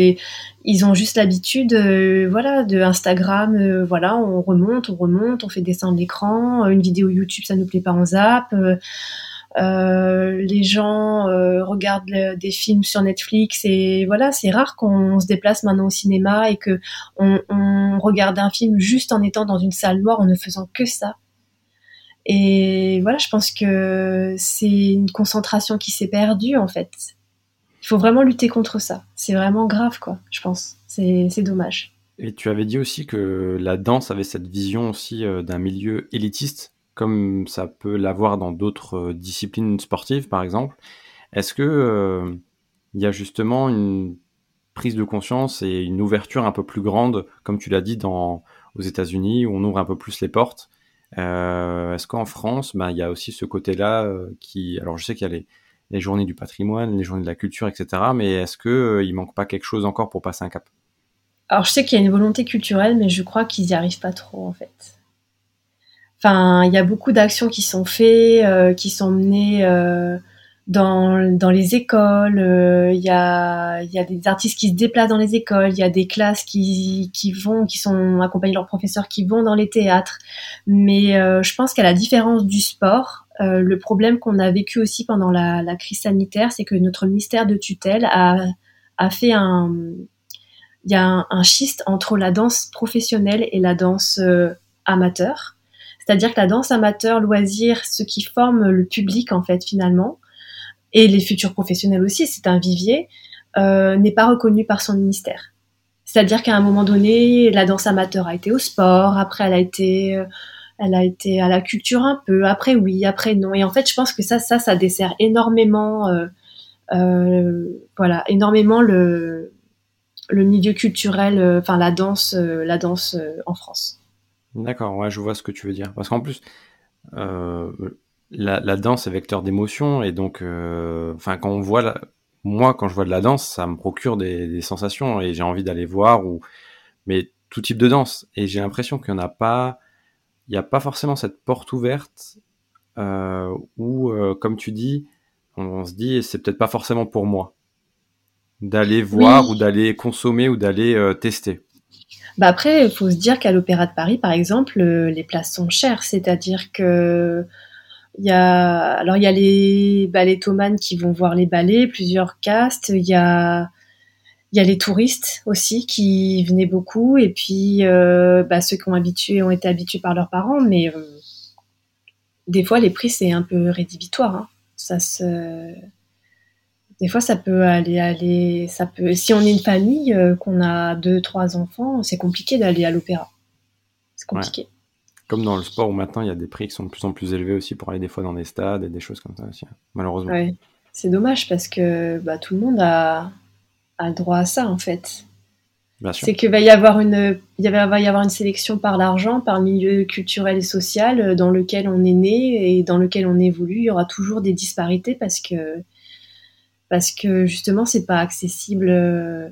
S2: ils ont juste l'habitude, euh, voilà, de Instagram. Euh, voilà, on remonte, on remonte, on fait descendre l'écran. Une vidéo YouTube, ça nous plaît pas, zappe. Euh, les gens regardent des films sur Netflix et voilà, c'est rare qu'on se déplace maintenant au cinéma et que on, on regarde un film juste en étant dans une salle noire en ne faisant que ça. Et voilà, je pense que c'est une concentration qui s'est perdue en fait il faut vraiment lutter contre ça. C'est vraiment grave, quoi, je pense. C'est dommage.
S1: Et tu avais dit aussi que la danse avait cette vision aussi euh, d'un milieu élitiste, comme ça peut l'avoir dans d'autres euh, disciplines sportives, par exemple. Est-ce que euh, il y a justement une prise de conscience et une ouverture un peu plus grande, comme tu l'as dit dans aux États-Unis, où on ouvre un peu plus les portes Est-ce qu'en France, ben, il y a aussi ce côté-là qui... Alors je sais qu'il y a les, les, journées du patrimoine, les journées de la culture, etc. Mais est-ce qu'il il manque pas quelque chose encore pour passer un cap?
S2: Alors je sais qu'il y a une volonté culturelle, mais je crois qu'ils n'y arrivent pas trop en fait. Enfin, il y a beaucoup d'actions qui sont faites, qui sont menées dans, dans les écoles, euh, il y, a, y a des artistes qui se déplacent dans les écoles, il y a des classes qui, qui vont, qui sont accompagnés de leurs professeurs, qui vont dans les théâtres. Mais euh, je pense qu'à la différence du sport, euh, le problème qu'on a vécu aussi pendant la, crise sanitaire, c'est que notre ministère de tutelle a, fait un... Il y a un, schiste entre la danse professionnelle et la danse amateur. C'est-à-dire que la danse amateur, loisir, ce qui forme le public en fait finalement, et les futurs professionnels aussi, c'est un vivier, euh, n'est pas reconnu par son ministère. C'est-à-dire qu'à un moment donné, la danse amateur a été au sport, après elle a été, euh, elle a été à la culture un peu, après oui, après non. Et en fait, je pense que ça, ça, ça dessert énormément, euh, euh voilà, énormément le, le milieu culturel, enfin la danse, la danse en France.
S1: D'accord, ouais, je vois ce que tu veux dire. Parce qu'en plus, euh, la, danse est vecteur d'émotion et donc, euh, enfin, quand on voit, moi, quand je vois de la danse, ça me procure des, sensations et j'ai envie d'aller voir ou, mais tout type de danse. Et j'ai l'impression qu'il n'y en a pas, il n'y a pas forcément cette porte ouverte euh, où, euh, comme tu dis, on, se dit, c'est peut-être pas forcément pour moi d'aller voir ou d'aller consommer ou d'aller tester.
S2: Bah après, il faut se dire qu'à l'Opéra de Paris, par exemple, les places sont chères, c'est-à-dire que il y a, alors il y a les ballettomanes qui vont voir les ballets, plusieurs castes. Il y a, il y a les touristes aussi qui venaient beaucoup, et puis euh, bah, ceux qui ont habitué ont été habitués par leurs parents, mais euh, des fois les prix c'est un peu rédhibitoire. Hein. Ça se, des fois ça peut aller, aller, ça peut. Si on est une famille, euh, qu'on a deux, trois enfants, c'est compliqué d'aller à l'opéra. C'est compliqué.
S1: Comme dans le sport où maintenant il y a des prix qui sont de plus en plus élevés aussi pour aller des fois dans des stades et des choses comme ça aussi, hein, malheureusement.
S2: Ouais. C'est dommage parce que bah, tout le monde a, a droit à ça en fait. C'est qu'il va y avoir une, il va y avoir une sélection par l'argent, par le milieu culturel et social euh, dans lequel on est né et dans lequel on évolue. Il y aura toujours des disparités parce que, parce que justement c'est pas accessible euh,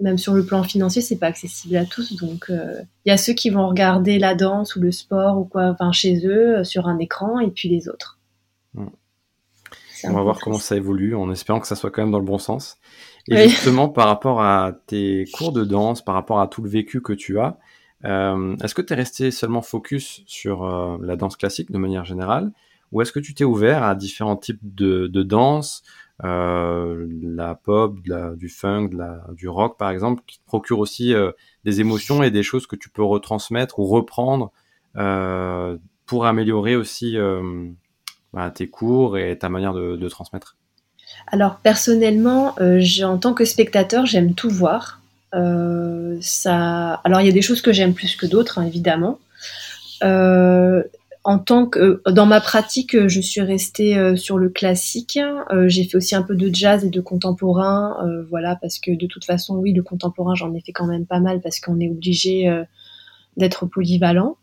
S2: même sur le plan financier, c'est pas accessible à tous. Donc, il euh, y a ceux qui vont regarder la danse ou le sport ou quoi, enfin chez eux, sur un écran, et puis les autres.
S1: Hmm. On va voir comment ça évolue, en espérant que ça soit quand même dans le bon sens. Et justement, par rapport à tes cours de danse, par rapport à tout le vécu que tu as, euh, est-ce que tu es resté seulement focus sur la danse classique de manière générale, ou est-ce que tu t'es ouvert à différents types de, de danse, euh, la pop, du funk, du rock par exemple, qui te procure aussi euh, des émotions et des choses que tu peux retransmettre ou reprendre euh, pour améliorer aussi bah, tes cours et ta manière de, transmettre?
S2: Alors personnellement, en tant que spectateur, j'aime tout voir. ça... Alors il y a des choses que j'aime plus que d'autres, hein, évidemment en tant que dans ma pratique, je suis restée euh, sur le classique. Euh, j'ai fait aussi un peu de jazz et de contemporain, euh, voilà, parce que de toute façon, oui, le contemporain, j'en ai fait quand même pas mal parce qu'on est obligé d'être polyvalent.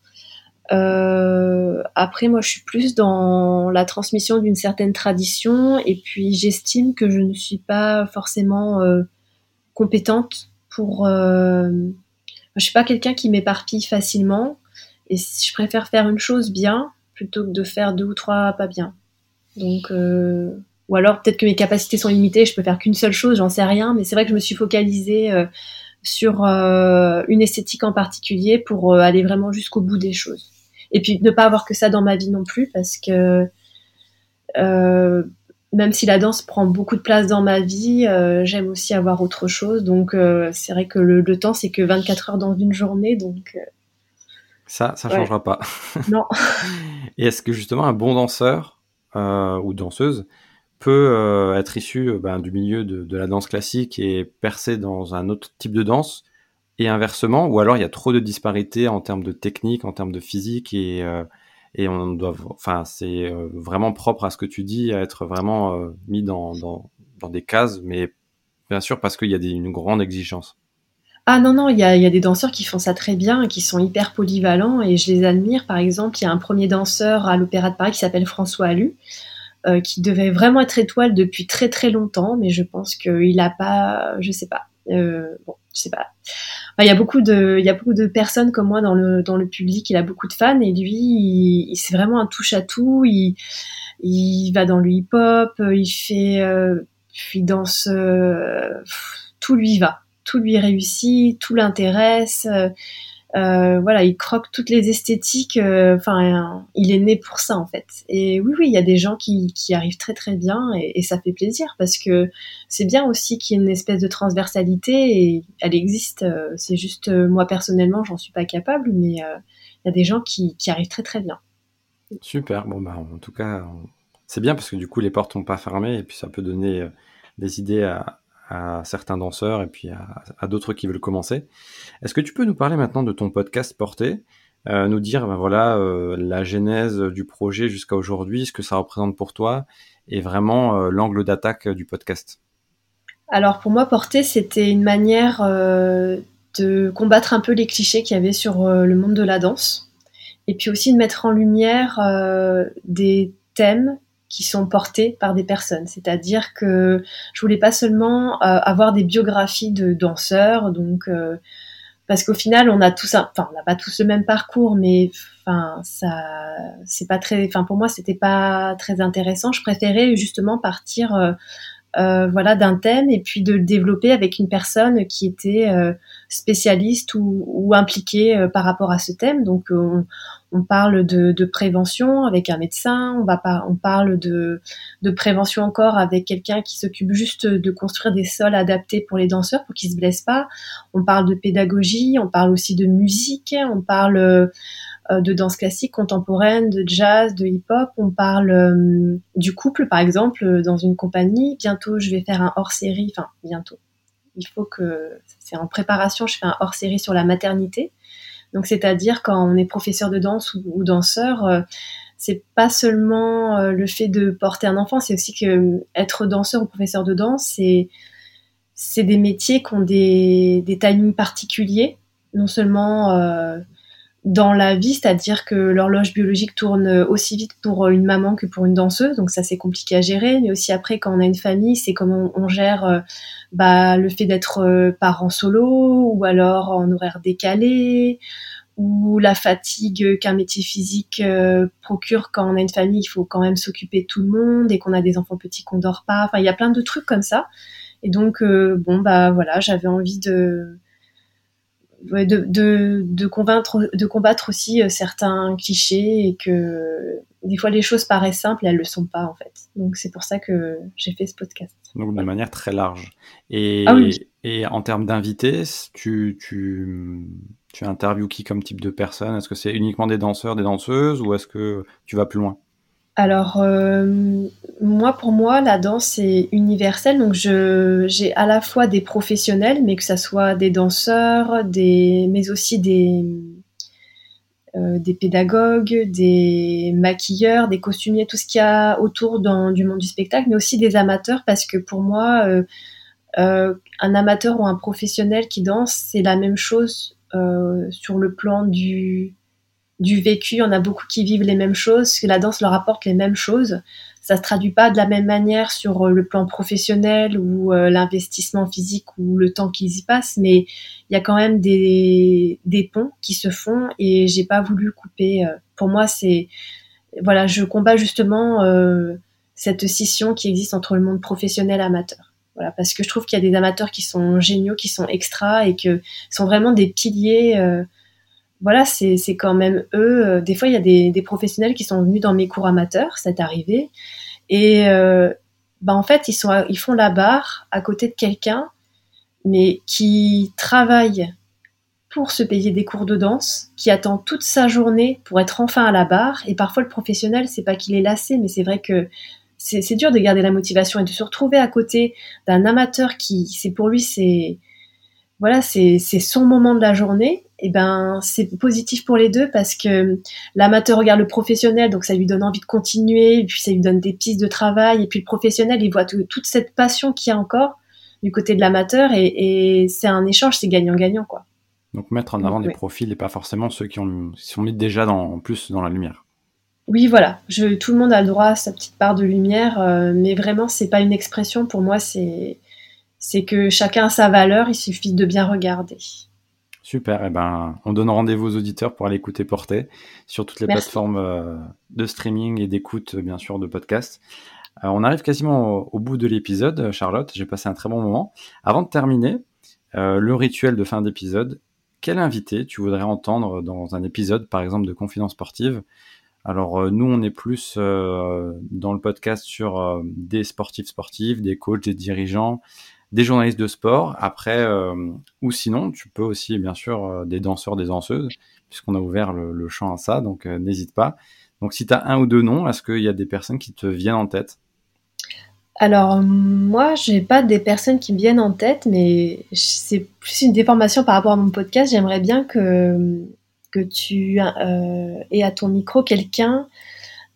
S2: Après, moi, je suis plus dans la transmission d'une certaine tradition, et puis j'estime que je ne suis pas forcément compétente pour. je suis pas quelqu'un qui m'éparpille facilement. Et je préfère faire une chose bien plutôt que de faire deux ou trois pas bien. Donc, euh, ou alors peut-être que mes capacités sont limitées, je peux faire qu'une seule chose, j'en sais rien, mais c'est vrai que je me suis focalisée euh, sur euh, une esthétique en particulier pour euh, aller vraiment jusqu'au bout des choses. Et puis ne pas avoir que ça dans ma vie non plus, parce que euh, même si la danse prend beaucoup de place dans ma vie, j'aime aussi avoir autre chose. Donc c'est vrai que le, le temps, c'est que 24 heures dans une journée, donc
S1: ça, ça changera pas.
S2: Non.
S1: Et est-ce que justement un bon danseur euh, ou danseuse peut euh, être issu euh, ben, du milieu de, la danse classique et percer dans un autre type de danse et inversement ou alors il y a trop de disparités en termes de technique, en termes de physique et, et on doit, enfin c'est vraiment propre à ce que tu dis, à être vraiment mis dans, dans, des cases, mais bien sûr parce qu'il y a une grande exigence.
S2: Ah non, non, il y a, y a, des danseurs qui font ça très bien, qui sont hyper polyvalents et je les admire. Par exemple, il y a un premier danseur à l'Opéra de Paris qui s'appelle François euh, qui devait vraiment être étoile depuis très très longtemps, mais je pense qu'il n'a pas, je sais pas, euh, bon, je sais pas. Il y a beaucoup de, il y a beaucoup de personnes comme moi dans le dans le public. Il a beaucoup de fans et lui, il, c'est vraiment un touche à tout. Il, il va dans le hip hop, il fait, euh, il danse, euh, tout lui va, tout lui réussit, tout l'intéresse. Euh, voilà, il croque toutes les esthétiques. Euh, enfin, il est né pour ça en fait. Et oui, oui, il y a des gens qui, qui arrivent très très bien et, ça fait plaisir parce que c'est bien aussi qu'il y ait une espèce de transversalité et elle existe. Euh, c'est juste moi personnellement, j'en suis pas capable, mais il y a des gens qui, qui arrivent très très bien.
S1: Super. Bon bah en tout cas, c'est bien parce que du coup les portes sont pas fermées et puis ça peut donner des idées à, à certains danseurs et puis à, d'autres qui veulent commencer. Est-ce que tu peux nous parler maintenant de ton podcast Porté euh, nous dire ben voilà euh, la genèse du projet jusqu'à aujourd'hui, ce que ça représente pour toi et vraiment euh, l'angle d'attaque du podcast?
S2: Alors pour moi, Porté, c'était une manière de combattre un peu les clichés qu'il y avait sur le monde de la danse et puis aussi de mettre en lumière des thèmes qui sont portés par des personnes. C'est-à-dire que je voulais pas seulement euh, avoir des biographies de danseurs, donc euh, parce qu'au final on a tous, enfin on n'a pas tous le même parcours, mais enfin ça, c'est pas très, enfin pour moi c'était pas très intéressant. Je préférais justement partir euh, voilà d'un thème et puis de le développer avec une personne qui était euh, spécialiste ou, ou impliquée euh, par rapport à ce thème. Donc on, parle de, prévention avec un médecin, on va pas, on parle de, de prévention encore avec quelqu'un qui s'occupe juste de construire des sols adaptés pour les danseurs pour qu'ils se blessent pas. On parle de pédagogie, on parle aussi de musique, on parle de danse classique, contemporaine, de jazz, de hip-hop. On parle euh, du couple, par exemple, euh, dans une compagnie. Bientôt, je vais faire un hors-série. Enfin, bientôt. Il faut que c'est en préparation. Je fais un hors-série sur la maternité. Donc, c'est-à-dire quand on est professeur de danse ou, danseur, c'est pas seulement le fait de porter un enfant, c'est aussi que être danseur ou professeur de danse, c'est c'est des métiers qui ont des, des timings particuliers, non seulement dans la vie, c'est-à-dire que l'horloge biologique tourne aussi vite pour une maman que pour une danseuse, donc ça c'est compliqué à gérer. Mais aussi après, quand on a une famille, c'est comment on, gère euh, bah, le fait d'être euh, parent solo ou alors en horaire décalé ou la fatigue qu'un métier physique euh, procure quand on a une famille, il faut quand même s'occuper de tout le monde et qu'on a des enfants petits qu'on dort pas. Enfin, il y a plein de trucs comme ça. Et donc, bon, bah voilà, j'avais envie de de, de, de, convaincre, de combattre aussi euh, certains clichés et que des fois les choses paraissent simples et elles le sont pas en fait. Donc c'est pour ça que j'ai fait ce podcast.
S1: Donc de manière très large. Et,
S2: ah
S1: et en termes d'invités, tu, tu, tu interviews qui comme type de personne Est-ce que c'est uniquement des danseurs, des danseuses ou est-ce que tu vas plus loin?
S2: Alors, euh, moi, pour moi, la danse est universelle. Donc, j'ai à la fois des professionnels, mais que ce soit des danseurs, des, mais aussi des, euh, des pédagogues, des maquilleurs, des costumiers, tout ce qu'il y a autour dans, du monde du spectacle, mais aussi des amateurs, parce que pour moi, euh, un amateur ou un professionnel qui danse, c'est la même chose sur le plan du du vécu. On a beaucoup qui vivent les mêmes choses, que la danse leur apporte les mêmes choses. Ça se traduit pas de la même manière sur euh, le plan professionnel ou euh, l'investissement physique ou le temps qu'ils y passent, mais il y a quand même des, des ponts qui se font et j'ai pas voulu couper. Euh, pour moi, c'est voilà, je combats justement cette scission qui existe entre le monde professionnel et amateur. Voilà, parce que je trouve qu'il y a des amateurs qui sont géniaux, qui sont extra et que sont vraiment des piliers voilà, c'est quand même eux. Euh, des fois, il y a des, professionnels qui sont venus dans mes cours amateurs, c'est arrivé. Et euh, bah, en fait, ils, sont, ils font la barre à côté de quelqu'un, mais qui travaille pour se payer des cours de danse, qui attend toute sa journée pour être enfin à la barre. Et parfois, le professionnel, c'est pas qu'il est lassé, mais c'est vrai que c'est dur de garder la motivation et de se retrouver à côté d'un amateur qui, c'est pour lui, c'est voilà, c'est son moment de la journée eh ben c'est positif pour les deux parce que l'amateur regarde le professionnel, donc ça lui donne envie de continuer, et puis ça lui donne des pistes de travail, et puis le professionnel il voit toute cette passion qu'il y a encore du côté de l'amateur et, c'est un échange, c'est gagnant-gagnant quoi.
S1: Donc mettre en avant des profils et pas forcément ceux qui, ont, sont mis déjà dans, plus dans la lumière.
S2: Oui, voilà. Je, tout le monde a le droit à sa petite part de lumière, euh, mais vraiment, c'est pas une expression. Pour moi, c'est c'est que chacun a sa valeur. Il suffit de bien regarder.
S1: Super. Et eh ben, on donne rendez-vous aux auditeurs pour aller écouter Porter sur toutes les plateformes euh, de streaming et d'écoute, bien sûr, de podcasts. Euh, on arrive quasiment au, bout de l'épisode, Charlotte. J'ai passé un très bon moment. Avant de terminer, le rituel de fin d'épisode. Quel invité tu voudrais entendre dans un épisode, par exemple, de Confidence sportive? Alors euh, nous, on est plus euh, dans le podcast sur euh, des sportifs sportifs, des coachs, des dirigeants, des journalistes de sport. Après, ou sinon, tu peux aussi, bien sûr, des danseurs, des danseuses, puisqu'on a ouvert le, champ à ça, donc n'hésite pas. Donc si tu as un ou deux noms, est-ce qu'il y a des personnes qui te viennent en tête?
S2: Alors moi, j'ai pas des personnes qui me viennent en tête, mais c'est plus une déformation par rapport à mon podcast. J'aimerais bien que tu euh, aies à ton micro quelqu'un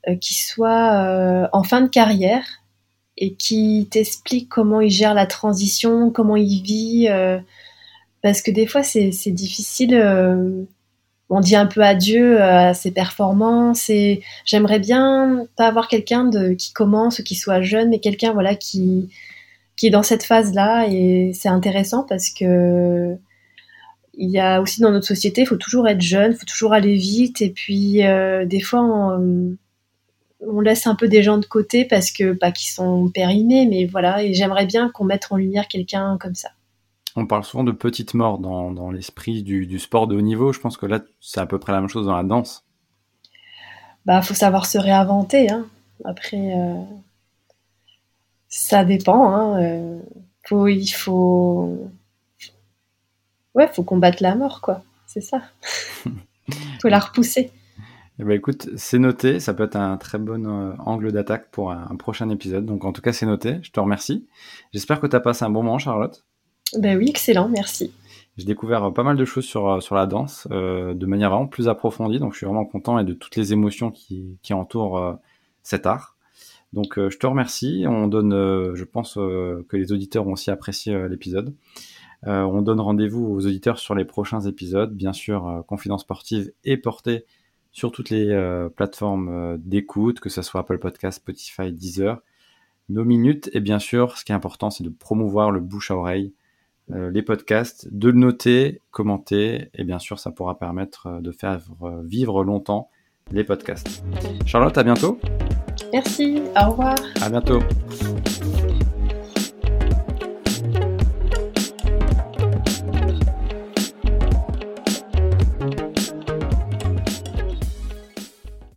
S2: euh, qui soit euh, en fin de carrière et qui t'explique comment il gère la transition, comment il vit. parce que des fois, c'est difficile. on dit un peu adieu à ses performances et j'aimerais bien pas avoir quelqu'un qui commence ou qui soit jeune, mais quelqu'un voilà qui qui est dans cette phase là et c'est intéressant parce que il y a aussi dans notre société, il faut toujours être jeune, il faut toujours aller vite. Et puis, euh, des fois, on, laisse un peu des gens de côté parce que, pas qu'ils sont périmés, mais voilà. Et j'aimerais bien qu'on mette en lumière quelqu'un comme ça.
S1: On parle souvent de petites morts dans, l'esprit du, sport de haut niveau. Je pense que là, c'est à peu près la même chose dans la danse.
S2: Bah, faut savoir se réinventer. Hein. Après, euh, ça dépend. Hein. Euh, faut, il faut ouais, faut combattre la mort, quoi. C'est ça. faut la repousser.
S1: Eh ben, écoute, c'est noté. Ça peut être un très bon euh, angle d'attaque pour un, prochain épisode. Donc, en tout cas, c'est noté. Je te remercie. J'espère que tu as passé un bon moment, Charlotte.
S2: Ben oui, excellent. Merci.
S1: J'ai découvert euh, pas mal de choses sur, euh, sur la danse de manière vraiment plus approfondie. Donc, je suis vraiment content et de toutes les émotions qui, qui entourent cet art. Donc, je te remercie. On donne, je pense que les auditeurs ont aussi apprécié l'épisode. On donne rendez-vous aux auditeurs sur les prochains épisodes. Bien sûr, Confidence Sportive est portée sur toutes les euh, plateformes d'écoute, que ce soit Apple Podcast, Spotify, Deezer. Nos minutes, et bien sûr, ce qui est important, c'est de promouvoir le bouche à oreille, les podcasts, de le noter, commenter, et bien sûr, ça pourra permettre de faire vivre longtemps les podcasts. Charlotte, à bientôt.
S2: Merci, au revoir.
S1: À bientôt.